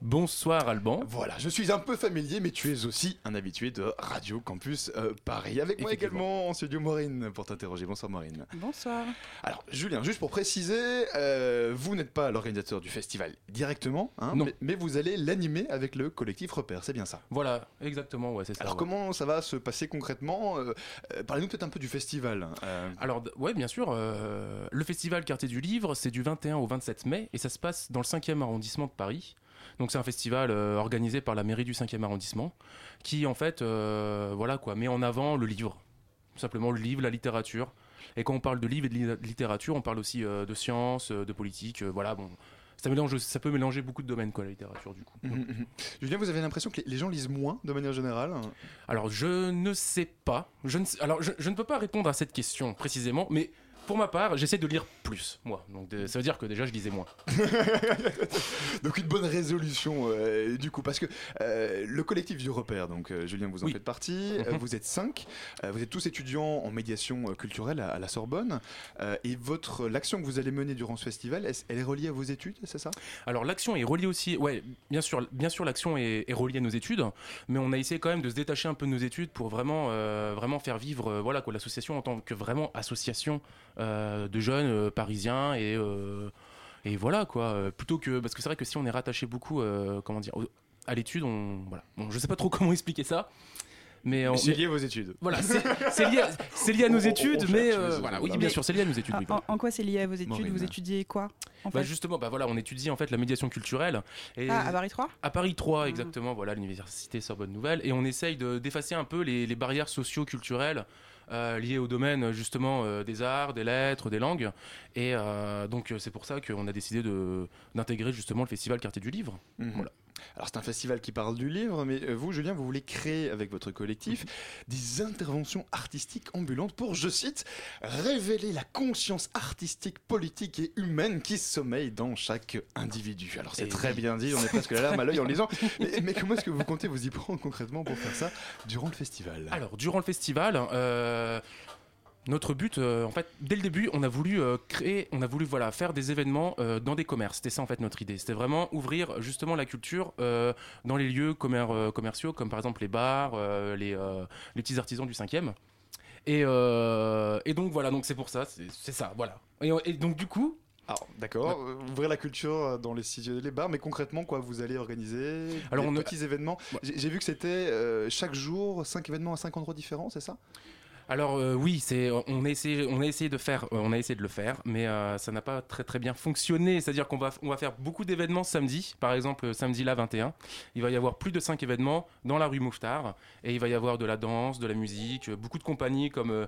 Bonsoir Alban. voilà, je suis un peu familier, mais tu es aussi un habitué de Radio Campus euh, Paris. Avec moi également en studio Maureen pour t'interroger. Bonsoir Maureen. Bonsoir. Alors Julien, juste pour préciser, euh, vous n'êtes pas l'organisateur du festival directement, hein, Non. mais, mais vous allez l'animer avec le collectif Repère, c'est bien ça? Voilà, exactement, ouais, c'est ça. Alors ouais. comment ça va se passer concrètement? Euh, euh, Parlez-nous peut-être un peu du festival. Euh, Alors, ouais, bien sûr. euh, le festival Quartier du Livre, c'est du 21 au 27 mai et ça se passe dans le 5e arrondissement de Paris. Donc, c'est un festival euh, organisé par la mairie du 5e arrondissement qui, en fait, euh, voilà quoi, met en avant le livre. Tout simplement le livre, la littérature. Et quand on parle de livre et de li- littérature, on parle aussi euh, de sciences, euh, de politique. voilà, bon. Ça, mélange, ça peut mélanger beaucoup de domaines, quoi, la littérature, du coup. mhm, mhm. Julien, vous avez l'impression que les- gens lisent moins de manière générale? Alors, je ne sais pas. Je ne, alors, je, je ne peux pas répondre à cette question précisément, mais pour ma part, j'essaie de lire plus, moi. Donc, de- ça veut dire que déjà, je lisais moins. Donc une bonne résolution euh, du coup parce que euh, le collectif du repère donc euh, Julien vous en Oui. faites partie vous êtes cinq vous êtes tous étudiants en médiation culturelle à, à la Sorbonne et votre l'action que vous allez mener durant ce festival est- elle est reliée à vos études c'est ça? Alors, l'action est reliée aussi. Ouais, bien sûr, bien sûr l'action est, est reliée à nos études, mais on a essayé quand même de se détacher un peu de nos études pour vraiment, vraiment faire vivre voilà, l'association en tant que vraiment association de jeunes euh, parisiens et. euh, et voilà quoi, euh, plutôt que parce que c'est vrai que si on est rattaché beaucoup, euh, comment dire, à l'étude, on voilà, bon, je sais pas trop comment expliquer ça, mais, c'est lié à vos études Voilà, c'est lié, lié à nos On- on- on études, mais euh, voilà, oui, bien Mais- sûr, c'est lié à nos études. oui, En, quoi c'est lié à vos études? Vous étudiez quoi en Bah fait? justement, bah voilà, on étudie en fait la médiation culturelle. Et Ah, à Paris 3 à Paris 3, Ah. exactement, voilà, l'université Sorbonne Nouvelle, et on essaye de d'effacer un peu les, les barrières socio-culturelles euh, liées au domaine justement euh, des arts, des lettres, des langues. Et euh, donc euh, c'est pour ça qu'on a décidé d'intégrer justement le festival Quartier du Livre. Mhm. Voilà. Alors c'est un festival qui parle du livre mais euh, vous Julien vous voulez créer avec votre collectif des interventions artistiques ambulantes pour je cite révéler la conscience artistique politique et humaine qui sommeille dans chaque individu. Alors c'est Et très oui. bien dit on est presque la larme à l'œil en lisant mais, mais comment est-ce que vous comptez vous y prendre concrètement pour faire ça durant le festival? Alors, durant le festival, euh, notre but, euh, en fait, dès le début, on a voulu euh, créer, on a voulu voilà faire des événements euh, dans des commerces. C'était ça en fait notre idée. C'était vraiment ouvrir justement la culture dans les lieux commer- commerciaux, comme par exemple les bars, les, les petits artisans du 5e. Et, et donc voilà, donc c'est pour ça, c'est ça, voilà. Et, et donc du coup, Alors, d'accord, ouvrir la culture dans les bars, mais concrètement, quoi, vous allez organiser Alors, des on a- petits événements. Ouais. J'ai vu que c'était chaque jour, 5 événements à 5 endroits différents, c'est ça? Alors euh, oui, on a essayé de faire euh, on a essayé de le faire, mais euh, ça n'a pas très bien fonctionné. C'est-à-dire qu'on va faire beaucoup d'événements samedi, par exemple samedi là 21. Il va y avoir plus de 5 événements dans la rue Mouffetard et il va y avoir de la danse, de la musique, beaucoup de compagnies comme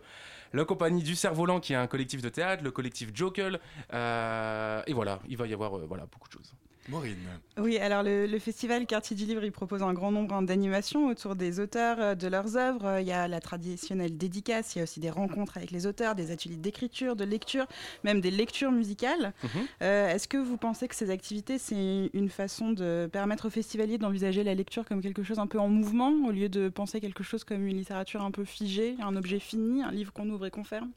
la compagnie du Cerf-Volant qui est un collectif de théâtre, le collectif Jokel et voilà, il va y avoir voilà beaucoup de choses. Maureen. Oui, alors le, le festival Quartier du Livre, il propose un grand nombre d'animations autour des auteurs, euh, de leurs œuvres. Il y a la traditionnelle dédicace, il y a aussi des rencontres avec les auteurs, des ateliers d'écriture, de lecture, même des lectures musicales. Mhm. Euh, Est-ce que vous pensez que ces activités, c'est une façon de permettre aux festivaliers d'envisager la lecture comme quelque chose un peu en mouvement, au lieu de penser quelque chose comme une littérature un peu figée, un objet fini, un livre qu'on ouvre et qu'on ferme?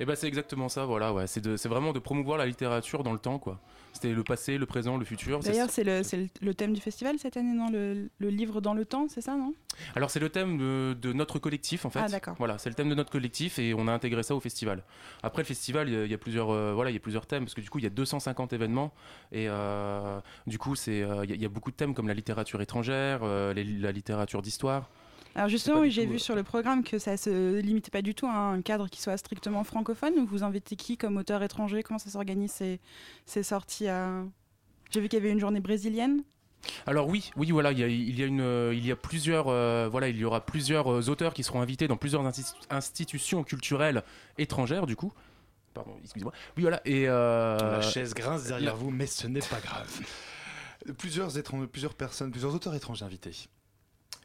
Et ben c'est exactement ça, voilà, ouais. C'est de- c'est vraiment de promouvoir la littérature dans le temps, quoi. C'était le passé, le présent, le futur. D'ailleurs, c'est le, c'est le- le thème du festival cette année, non? Le, le livre dans le temps, c'est ça, non? Alors c'est le thème de, de notre collectif en fait. Ah, d'accord. Voilà, c'est le thème de notre collectif et on a intégré ça au festival. Après le festival, il y a, il y a plusieurs, euh, voilà, il y a plusieurs thèmes parce que du coup il y a 250 événements et euh, du coup c'est, euh, il y, a- il y a beaucoup de thèmes comme la littérature étrangère, les- la littérature d'histoire. Alors justement, oui, j'ai vu euh, sur le programme que ça se limitait pas du tout à un cadre qui soit strictement francophone. Vous invitez qui comme auteur étranger? Comment ça s'organise ces, ces sorties à... J'ai vu qu'il y avait une journée brésilienne. Alors oui, oui, voilà, il y a, il y a une, euh, il y a plusieurs, euh, voilà, il y aura plusieurs auteurs qui seront invités dans plusieurs insti- institutions culturelles étrangères, du coup. Pardon, excusez-moi. Oui, voilà, et euh, La chaise grince derrière la- vous, mais ce n'est pas grave. Plusieurs personnes, plusieurs auteurs étrangers invités.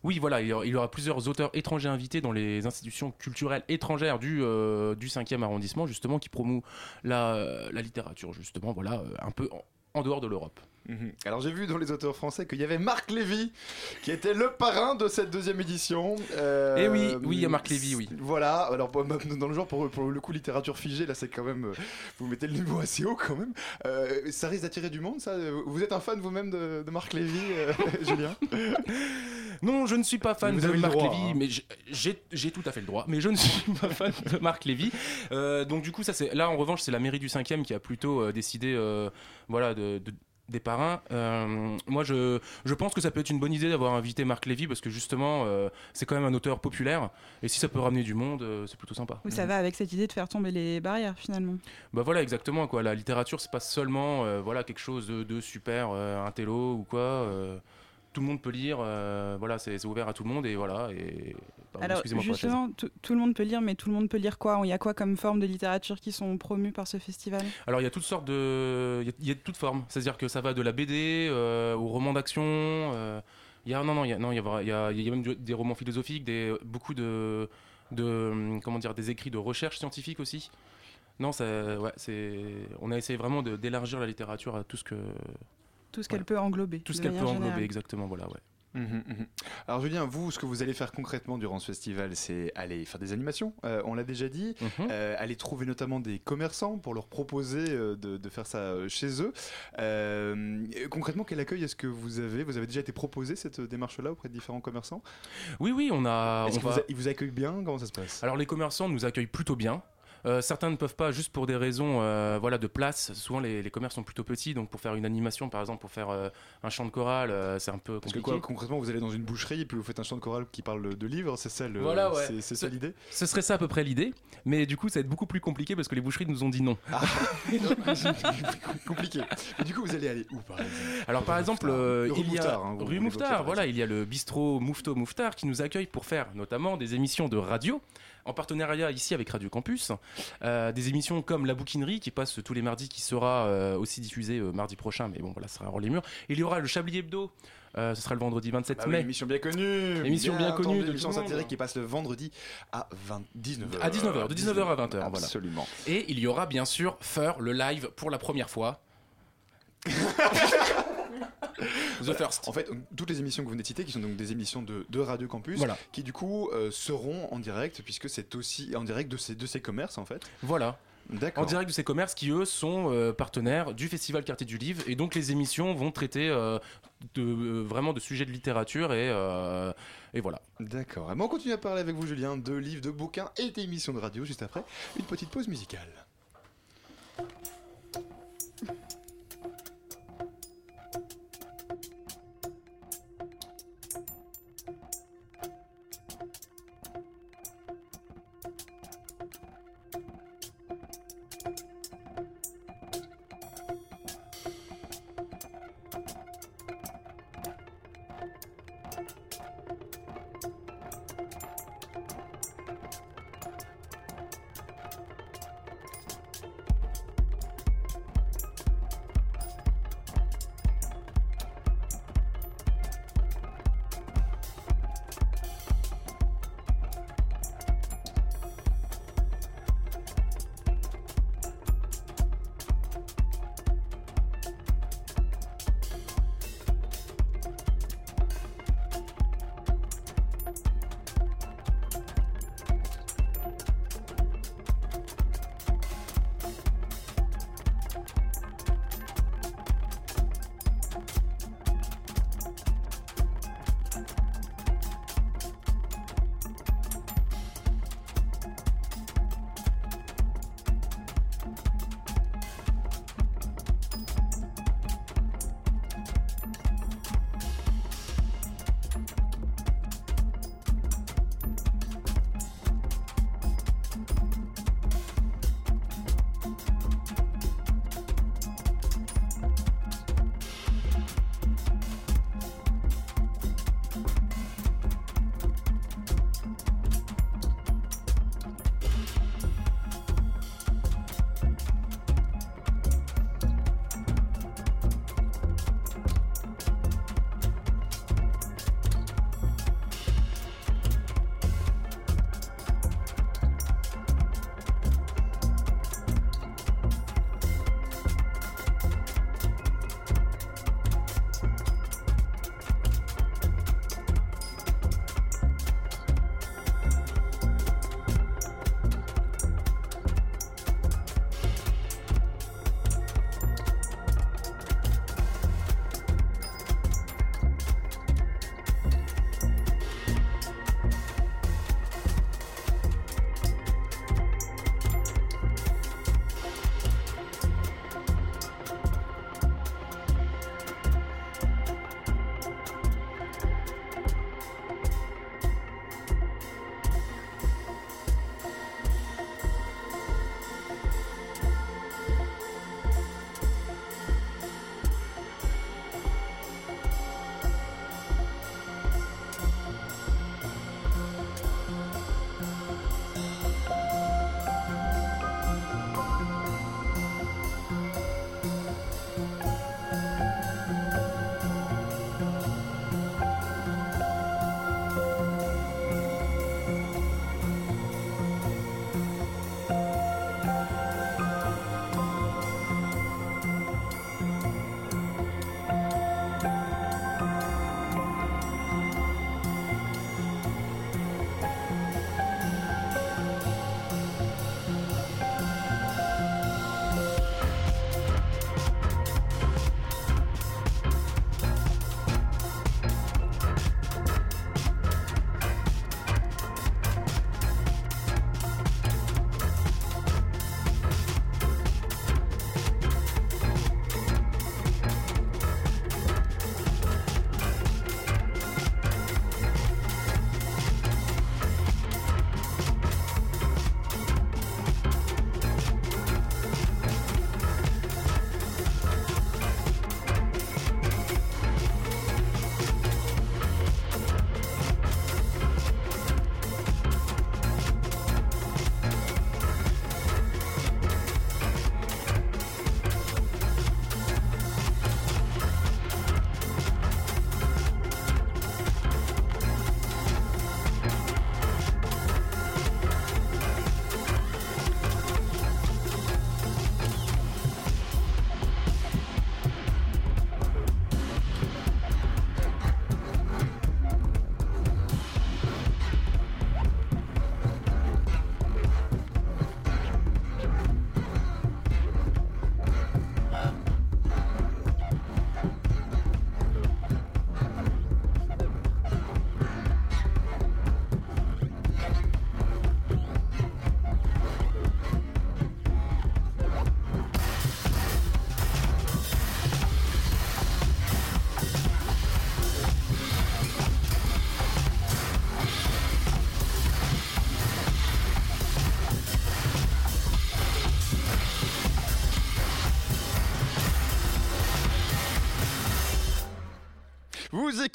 Oui, voilà, il y, aura, il y aura plusieurs auteurs étrangers invités dans les institutions culturelles étrangères du, euh, du 5e arrondissement, justement, qui promouvent la, la littérature, justement, voilà, euh, un peu en, en dehors de l'Europe. Mhm. Alors j'ai vu dans les auteurs français qu'il y avait Marc Lévy qui était le parrain de cette deuxième édition. Euh, Eh oui, oui, il y a Marc Lévy, oui. Voilà, alors pour- dans le genre pour, pour le coup littérature figée, là c'est quand même, euh, vous mettez le niveau assez haut quand même. Euh, ça risque d'attirer du monde ça? Vous êtes un fan vous-même de, de Marc Lévy, euh, Julien? Non, je ne suis pas fan de Marc droit, Lévy, hein. mais j'ai- tout à fait le droit. Mais je ne suis pas fan de Marc Lévy. Euh, donc du coup, ça c'est là en revanche, c'est la mairie du 5e qui a plutôt euh, décidé, euh, voilà, de, de- des parrains. Euh, moi, je, je pense que ça peut être une bonne idée d'avoir invité Marc Lévy parce que justement, euh, c'est quand même un auteur populaire et si ça peut ramener du monde, euh, c'est plutôt sympa. Où ça va avec cette idée de faire tomber les barrières finalement. Bah voilà, exactement quoi. La littérature, c'est pas seulement euh, voilà quelque chose de, de super euh, intello ou quoi. Tout le monde peut lire. euh, voilà, c'est ouvert à tout le monde et voilà. Et pardon, Alors pour justement, tout, le monde peut lire, mais tout le monde peut lire quoi? Il y a quoi comme forme de littérature qui sont promues par ce festival? Alors il y a toutes sortes de, il y a- il y, a de toutes formes. C'est-à-dire que ça va de la BD euh, au roman d'action. euh, Il y a non non il y a non il y a, il y a, il y a même des romans philosophiques, des beaucoup de de comment dire des écrits de recherche scientifique aussi. Non, ça, ouais, c'est, on a essayé vraiment d'élargir la littérature à tout ce que Tout ce qu'elle peut englober. tout ce qu'elle peut englober générale. exactement, voilà, ouais. Mhm, mhm. Alors Julien, vous, ce que vous allez faire concrètement durant ce festival, c'est aller faire des animations, euh, on l'a déjà dit, euh, aller trouver notamment des commerçants pour leur proposer euh, de, de faire ça chez eux. Euh, concrètement, quel accueil est-ce que vous avez? Vous avez déjà été proposé cette démarche-là auprès de différents commerçants? Oui, oui, on a. Est-ce on va- vous, a- ils vous accueillent bien? Comment ça se passe? Alors les commerçants nous accueillent plutôt bien. Euh, certains ne peuvent pas juste pour des raisons euh, voilà, de place. Souvent les, les commerces sont plutôt petits, donc pour faire une animation par exemple, pour faire euh, un chant de chorale, c'est un peu Parce que compliqué. quoi, concrètement, vous allez dans une boucherie et puis vous faites un chant de chorale qui parle de livres, c'est ça le- Voilà, ouais. c'est- c'est ça l'idée? Ce serait ça à peu près l'idée, mais du coup ça va être beaucoup plus compliqué parce que les boucheries nous ont dit non. Ah. Compliqué. Et du coup, vous allez aller où par exemple? Alors par exemple, il y a hein, rue Mouffetard, voilà, il y a le bistrot Moufto Mouffetard qui nous accueille pour faire notamment des émissions de radio en partenariat ici avec Radio Campus, Euh, des émissions comme La Bouquinerie qui passe tous les mardis, qui sera euh, aussi diffusée euh, mardi prochain, mais bon voilà, ce sera hors les murs. Il y aura le Chablis Hebdo, ce sera le vendredi 27 Bah oui, mai. émission bien connue. Émission bien connue de l'émission satirique qui passe le vendredi à 20 19h. À 19h, de 19h à 20h, voilà. Absolument. Et il y aura bien sûr Fur, le live pour la première fois. The First. En fait, toutes les émissions que vous venez de citer, qui sont donc des émissions de, de Radio Campus, Voilà. qui du coup euh, seront en direct, puisque c'est aussi en direct de ces, de ces commerces en fait. Voilà. En direct de ces commerces qui, eux, sont euh, partenaires du Festival Quartier du Livre. Et donc, les émissions vont traiter euh, de, euh, vraiment de sujets de littérature et, et voilà. D'accord. Et bon, on continue à parler avec vous, Julien, de livres, de bouquins et d'émissions de radio juste après une petite pause musicale.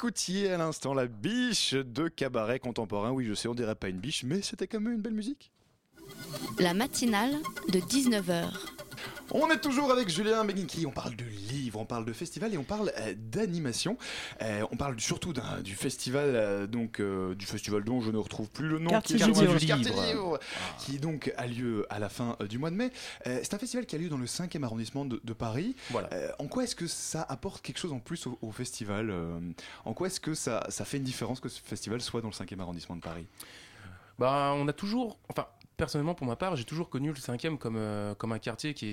Écoutiez à l'instant la biche de cabaret contemporain. Oui, je sais, on dirait pas une biche, mais c'était quand même une belle musique. La matinale de 19h. On est toujours avec Julien Meginki, on parle de on parle de festival et on parle euh, d'animation. Euh, on parle surtout d'un- du festival, euh, donc euh, du festival dont je ne retrouve plus le nom, Quartier qui, est- Livre. Quartier Livre, qui donc a lieu à la fin euh, du mois de mai. Euh, c'est un festival qui a lieu dans le 5e arrondissement de, de Paris. Voilà. Euh, en quoi est-ce que ça apporte quelque chose en plus au, au festival euh, En quoi est-ce que ça, ça fait une différence que ce festival soit dans le 5e arrondissement de Paris? Bah, on a toujours, enfin, personnellement pour ma part, j'ai toujours connu le 5e comme, euh, comme un quartier qui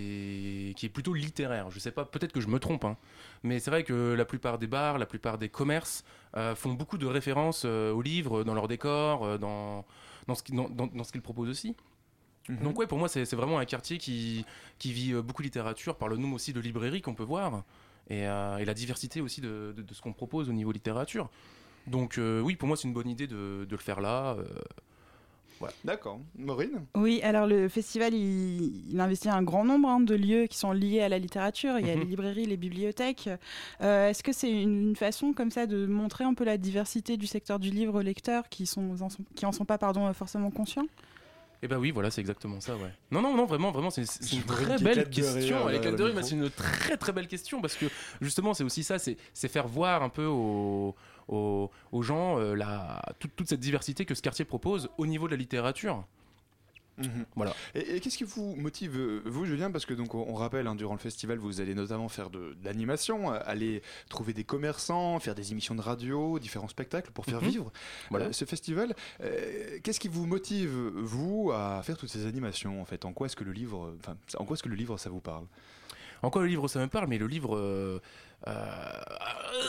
est, qui est plutôt littéraire. Je sais pas, peut-être que je me trompe, hein, mais c'est vrai que la plupart des bars, la plupart des commerces euh, font beaucoup de références euh, aux livres dans leur décor, dans, dans ce qui- dans- dans- qu'ils proposent aussi. Donc ouais, pour moi, c'est vraiment un quartier qui, qui vit beaucoup littérature par le nombre aussi de librairies qu'on peut voir et, et la diversité aussi de, de- de ce qu'on propose au niveau littérature. Donc oui, pour moi, c'est une bonne idée de, de le faire là. D'accord. Maureen Oui, alors le festival, il, il investit un grand nombre hein, de lieux qui sont liés à la littérature. Il y a Mhm. les librairies, les bibliothèques. Euh, Est-ce que c'est une, une façon comme ça de montrer un peu la diversité du secteur du livre aux lecteurs qui, sont, en sont- qui en sont pas pardon, forcément conscients? Et bah oui, voilà, c'est exactement ça, ouais. Non, non, non, vraiment, vraiment, c'est une très belle rire question. derrière Avec le de rire, micro. mais c'est une très très belle question parce que justement, c'est aussi ça, c'est c'est faire voir un peu aux, aux, aux gens euh, la, toute, toute cette diversité que ce quartier propose au niveau de la littérature. Voilà. Et, et qu'est-ce qui vous motive, euh, vous, Julien? Parce que donc on, on rappelle, hein, durant le festival, vous allez notamment faire de, de l'animation, euh, aller trouver des commerçants, faire des émissions de radio, différents spectacles pour faire Mhm. vivre Voilà. euh, ce festival. Euh, qu'est-ce qui vous motive, vous, à faire toutes ces animations En fait, en quoi est-ce que le livre, en quoi est-ce que le livre, ça vous parle? En quoi le livre ça me parle, mais le livre. euh,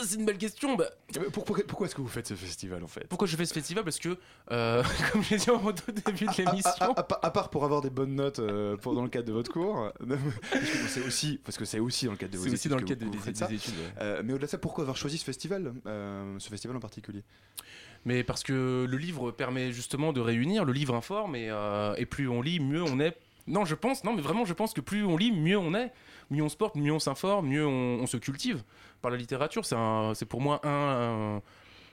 c'est une belle question. Bah, Euh, Pourquoi, pourquoi est-ce que vous faites ce festival en fait? Pourquoi je fais ce festival? Parce que, euh, comme j'ai dit au début de l'émission. à- à- à part- à part pour avoir des bonnes notes euh, pour, dans le cadre de votre cours, parce que c'est aussi, parce que c'est aussi dans le cadre de vos C'est aussi études dans le que cadre vous- des, que vous faites des ça. études. ouais. Euh, mais au-delà de ça, pourquoi avoir choisi ce festival, euh, ce festival en particulier? Mais parce que le livre permet justement de réunir, le livre informe et, euh, et plus on lit, mieux on est. Non, je pense, non, mais vraiment, je pense que plus on lit, mieux on est. Mieux on se porte, mieux on s'informe, mieux on, on se cultive par la littérature. C'est un- c'est pour moi un, un-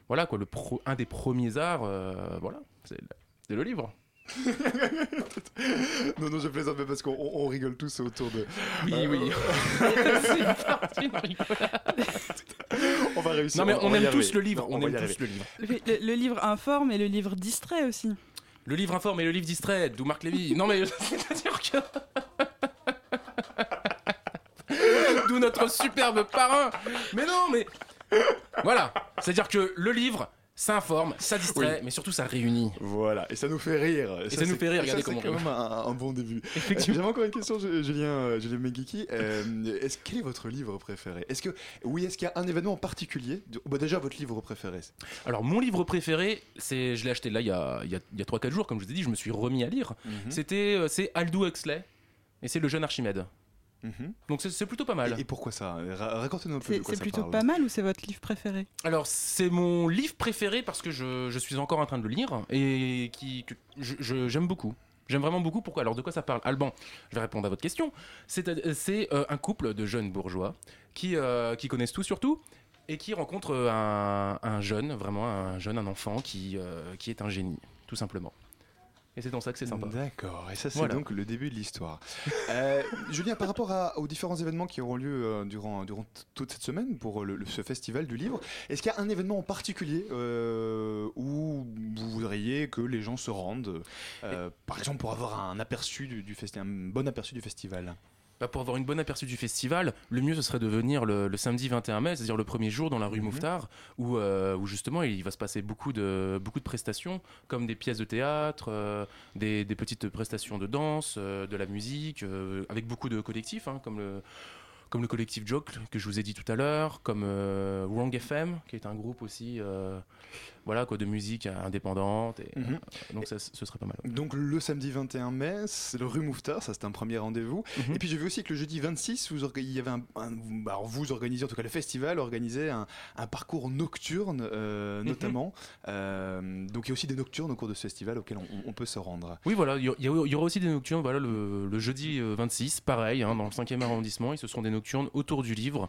voilà quoi, le pro- un des premiers arts. euh, voilà, c'est le- c'est le livre. non, non, je plaisante, mais parce qu'on on- on rigole tous autour de. Oui, Euh, oui. C'est une partie de rigolade. On va réussir. Non, mais on on aime tous le livre. Non, On va aime tous le livre. le, le- le livre informe et le livre distrait aussi. Le livre informe et le livre distrait, d'où Marc Lévy. Non mais c'est-à-dire que... notre superbe parrain. Mais non mais... Voilà, c'est-à-dire que le livre, ça informe, ça distrait, Oui. mais surtout ça réunit. Voilà, et ça nous fait rire. Et ça nous c'est- fait rire, ça, regardez c'est comment quand on même un, un bon début. J'avais encore une question, Ju- Julien, euh, Julien Megiki. Euh, est-ce quel est votre livre préféré? Est-ce que oui, est-ce qu'il y a un événement en particulier? Bah, Déjà, votre livre préféré. Alors mon livre préféré, c'est, je l'ai acheté là il y a, il y a, il y a 3-4 jours, comme je vous ai dit, je me suis remis à lire. Mhm. C'était, euh, c'est Aldous Huxley, et c'est le jeune Archimède. Mhm. Donc c'est, plutôt pas mal. Et, et pourquoi ça Ra- Racontez-nous un peu de C'est plutôt parle. pas mal ou c'est votre livre préféré? Alors, c'est mon livre préféré parce que je, je suis encore en train de le lire et qui, j'aime beaucoup. J'aime vraiment beaucoup. Pourquoi? Alors, de quoi ça parle? Alban, je vais répondre à votre question. C'est, c'est euh, un couple de jeunes bourgeois qui, euh, qui connaissent tout sur tout et qui rencontrent un, un jeune, vraiment un jeune, un enfant qui, euh, qui est un génie, tout simplement. Et c'est dans ça que c'est sympa. D'accord, et ça c'est Voilà. donc le début de l'histoire. Euh, Julien, par rapport à- aux différents événements qui auront lieu euh, durant, durant toute cette semaine pour le- le- ce festival du livre, est-ce qu'il y a un événement en particulier euh, où vous voudriez que les gens se rendent, euh, par exemple pour avoir un aperçu du, du festi- un bon aperçu du festival? Bah, pour avoir une bonne aperçu du festival, le mieux ce serait de venir le, le samedi 21 mai, c'est-à-dire le premier jour dans la rue. Mouffetard, où, euh, où justement il va se passer beaucoup de, beaucoup de prestations, comme des pièces de théâtre, euh, des, des petites prestations de danse, euh, de la musique, avec beaucoup de collectifs, hein, comme le comme le collectif Joke que je vous ai dit tout à l'heure, comme euh, Wrong FM, qui est un groupe aussi euh, voilà, quoi, de musique indépendante. Et, Mhm. euh, donc ça, ce serait pas mal. Donc le samedi 21 mai, c'est le rue Mouffetard, ça c'est un premier rendez-vous. Mhm. Et puis j'ai vu aussi que le jeudi 26, vous, orga- il y avait un, un- bah, alors vous organisez, en tout cas le festival organisait un, un parcours nocturne euh, Mhm. notamment. Euh, donc il y a aussi des nocturnes au cours de ce festival auxquels on, on peut se rendre. Oui, voilà, il y, aura aussi des nocturnes voilà, le, le jeudi euh, 26, pareil, hein, dans le 5e arrondissement. Et ce seront des nocturnes autour du livre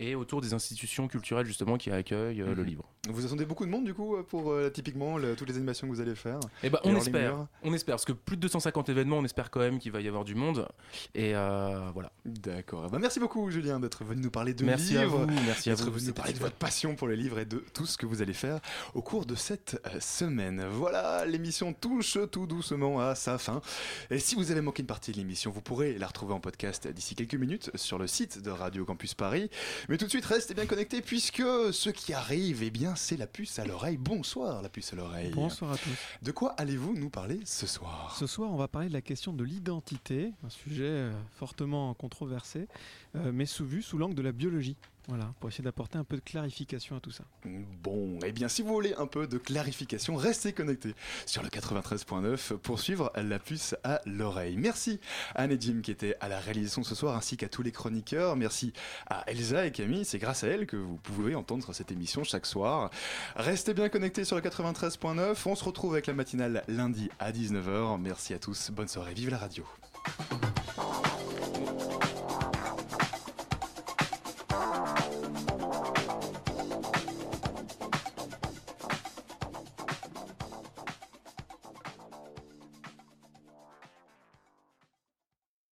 et autour des institutions culturelles justement qui accueillent euh, le Mhm. livre. Vous attendez beaucoup de monde du coup pour euh, typiquement le- toutes les animations que vous allez faire Eh ben, Et on espère, on espère, parce que plus de 250 événements, on espère quand même qu'il va y avoir du monde. Et euh, voilà. D'accord. Ben, merci beaucoup Julien d'être venu nous parler de Merci à livres, vous, merci à d'être vous, venu nous parler de votre passion pour les livres et de tout ce que vous allez faire au cours de cette semaine. Voilà, l'émission touche tout doucement à sa fin. Et si vous avez manqué une partie de l'émission, vous pourrez la retrouver en podcast d'ici quelques minutes sur le site de Radio Campus Paris. Mais tout de suite, restez bien connectés puisque ce qui arrive, eh bien, c'est la puce à l'oreille. Bonsoir la puce à l'oreille. Bonsoir à tous. De quoi allez-vous nous parler ce soir? Ce soir, on va parler de la question de l'identité, un sujet euh, fortement controversé, euh, mais sous vu sous l'angle de la biologie. Voilà, pour essayer d'apporter un peu de clarification à tout ça. Bon, eh bien si vous voulez un peu de clarification, restez connectés sur le 93.9 pour suivre la puce à l'oreille. Merci à Anne et Jim qui étaient à la réalisation ce soir ainsi qu'à tous les chroniqueurs. Merci à Elsa et Camille, c'est grâce à elles que vous pouvez entendre cette émission chaque soir. Restez bien connectés sur le 93.9, on se retrouve avec la matinale lundi à 19h. Merci à tous, bonne soirée, vive la radio.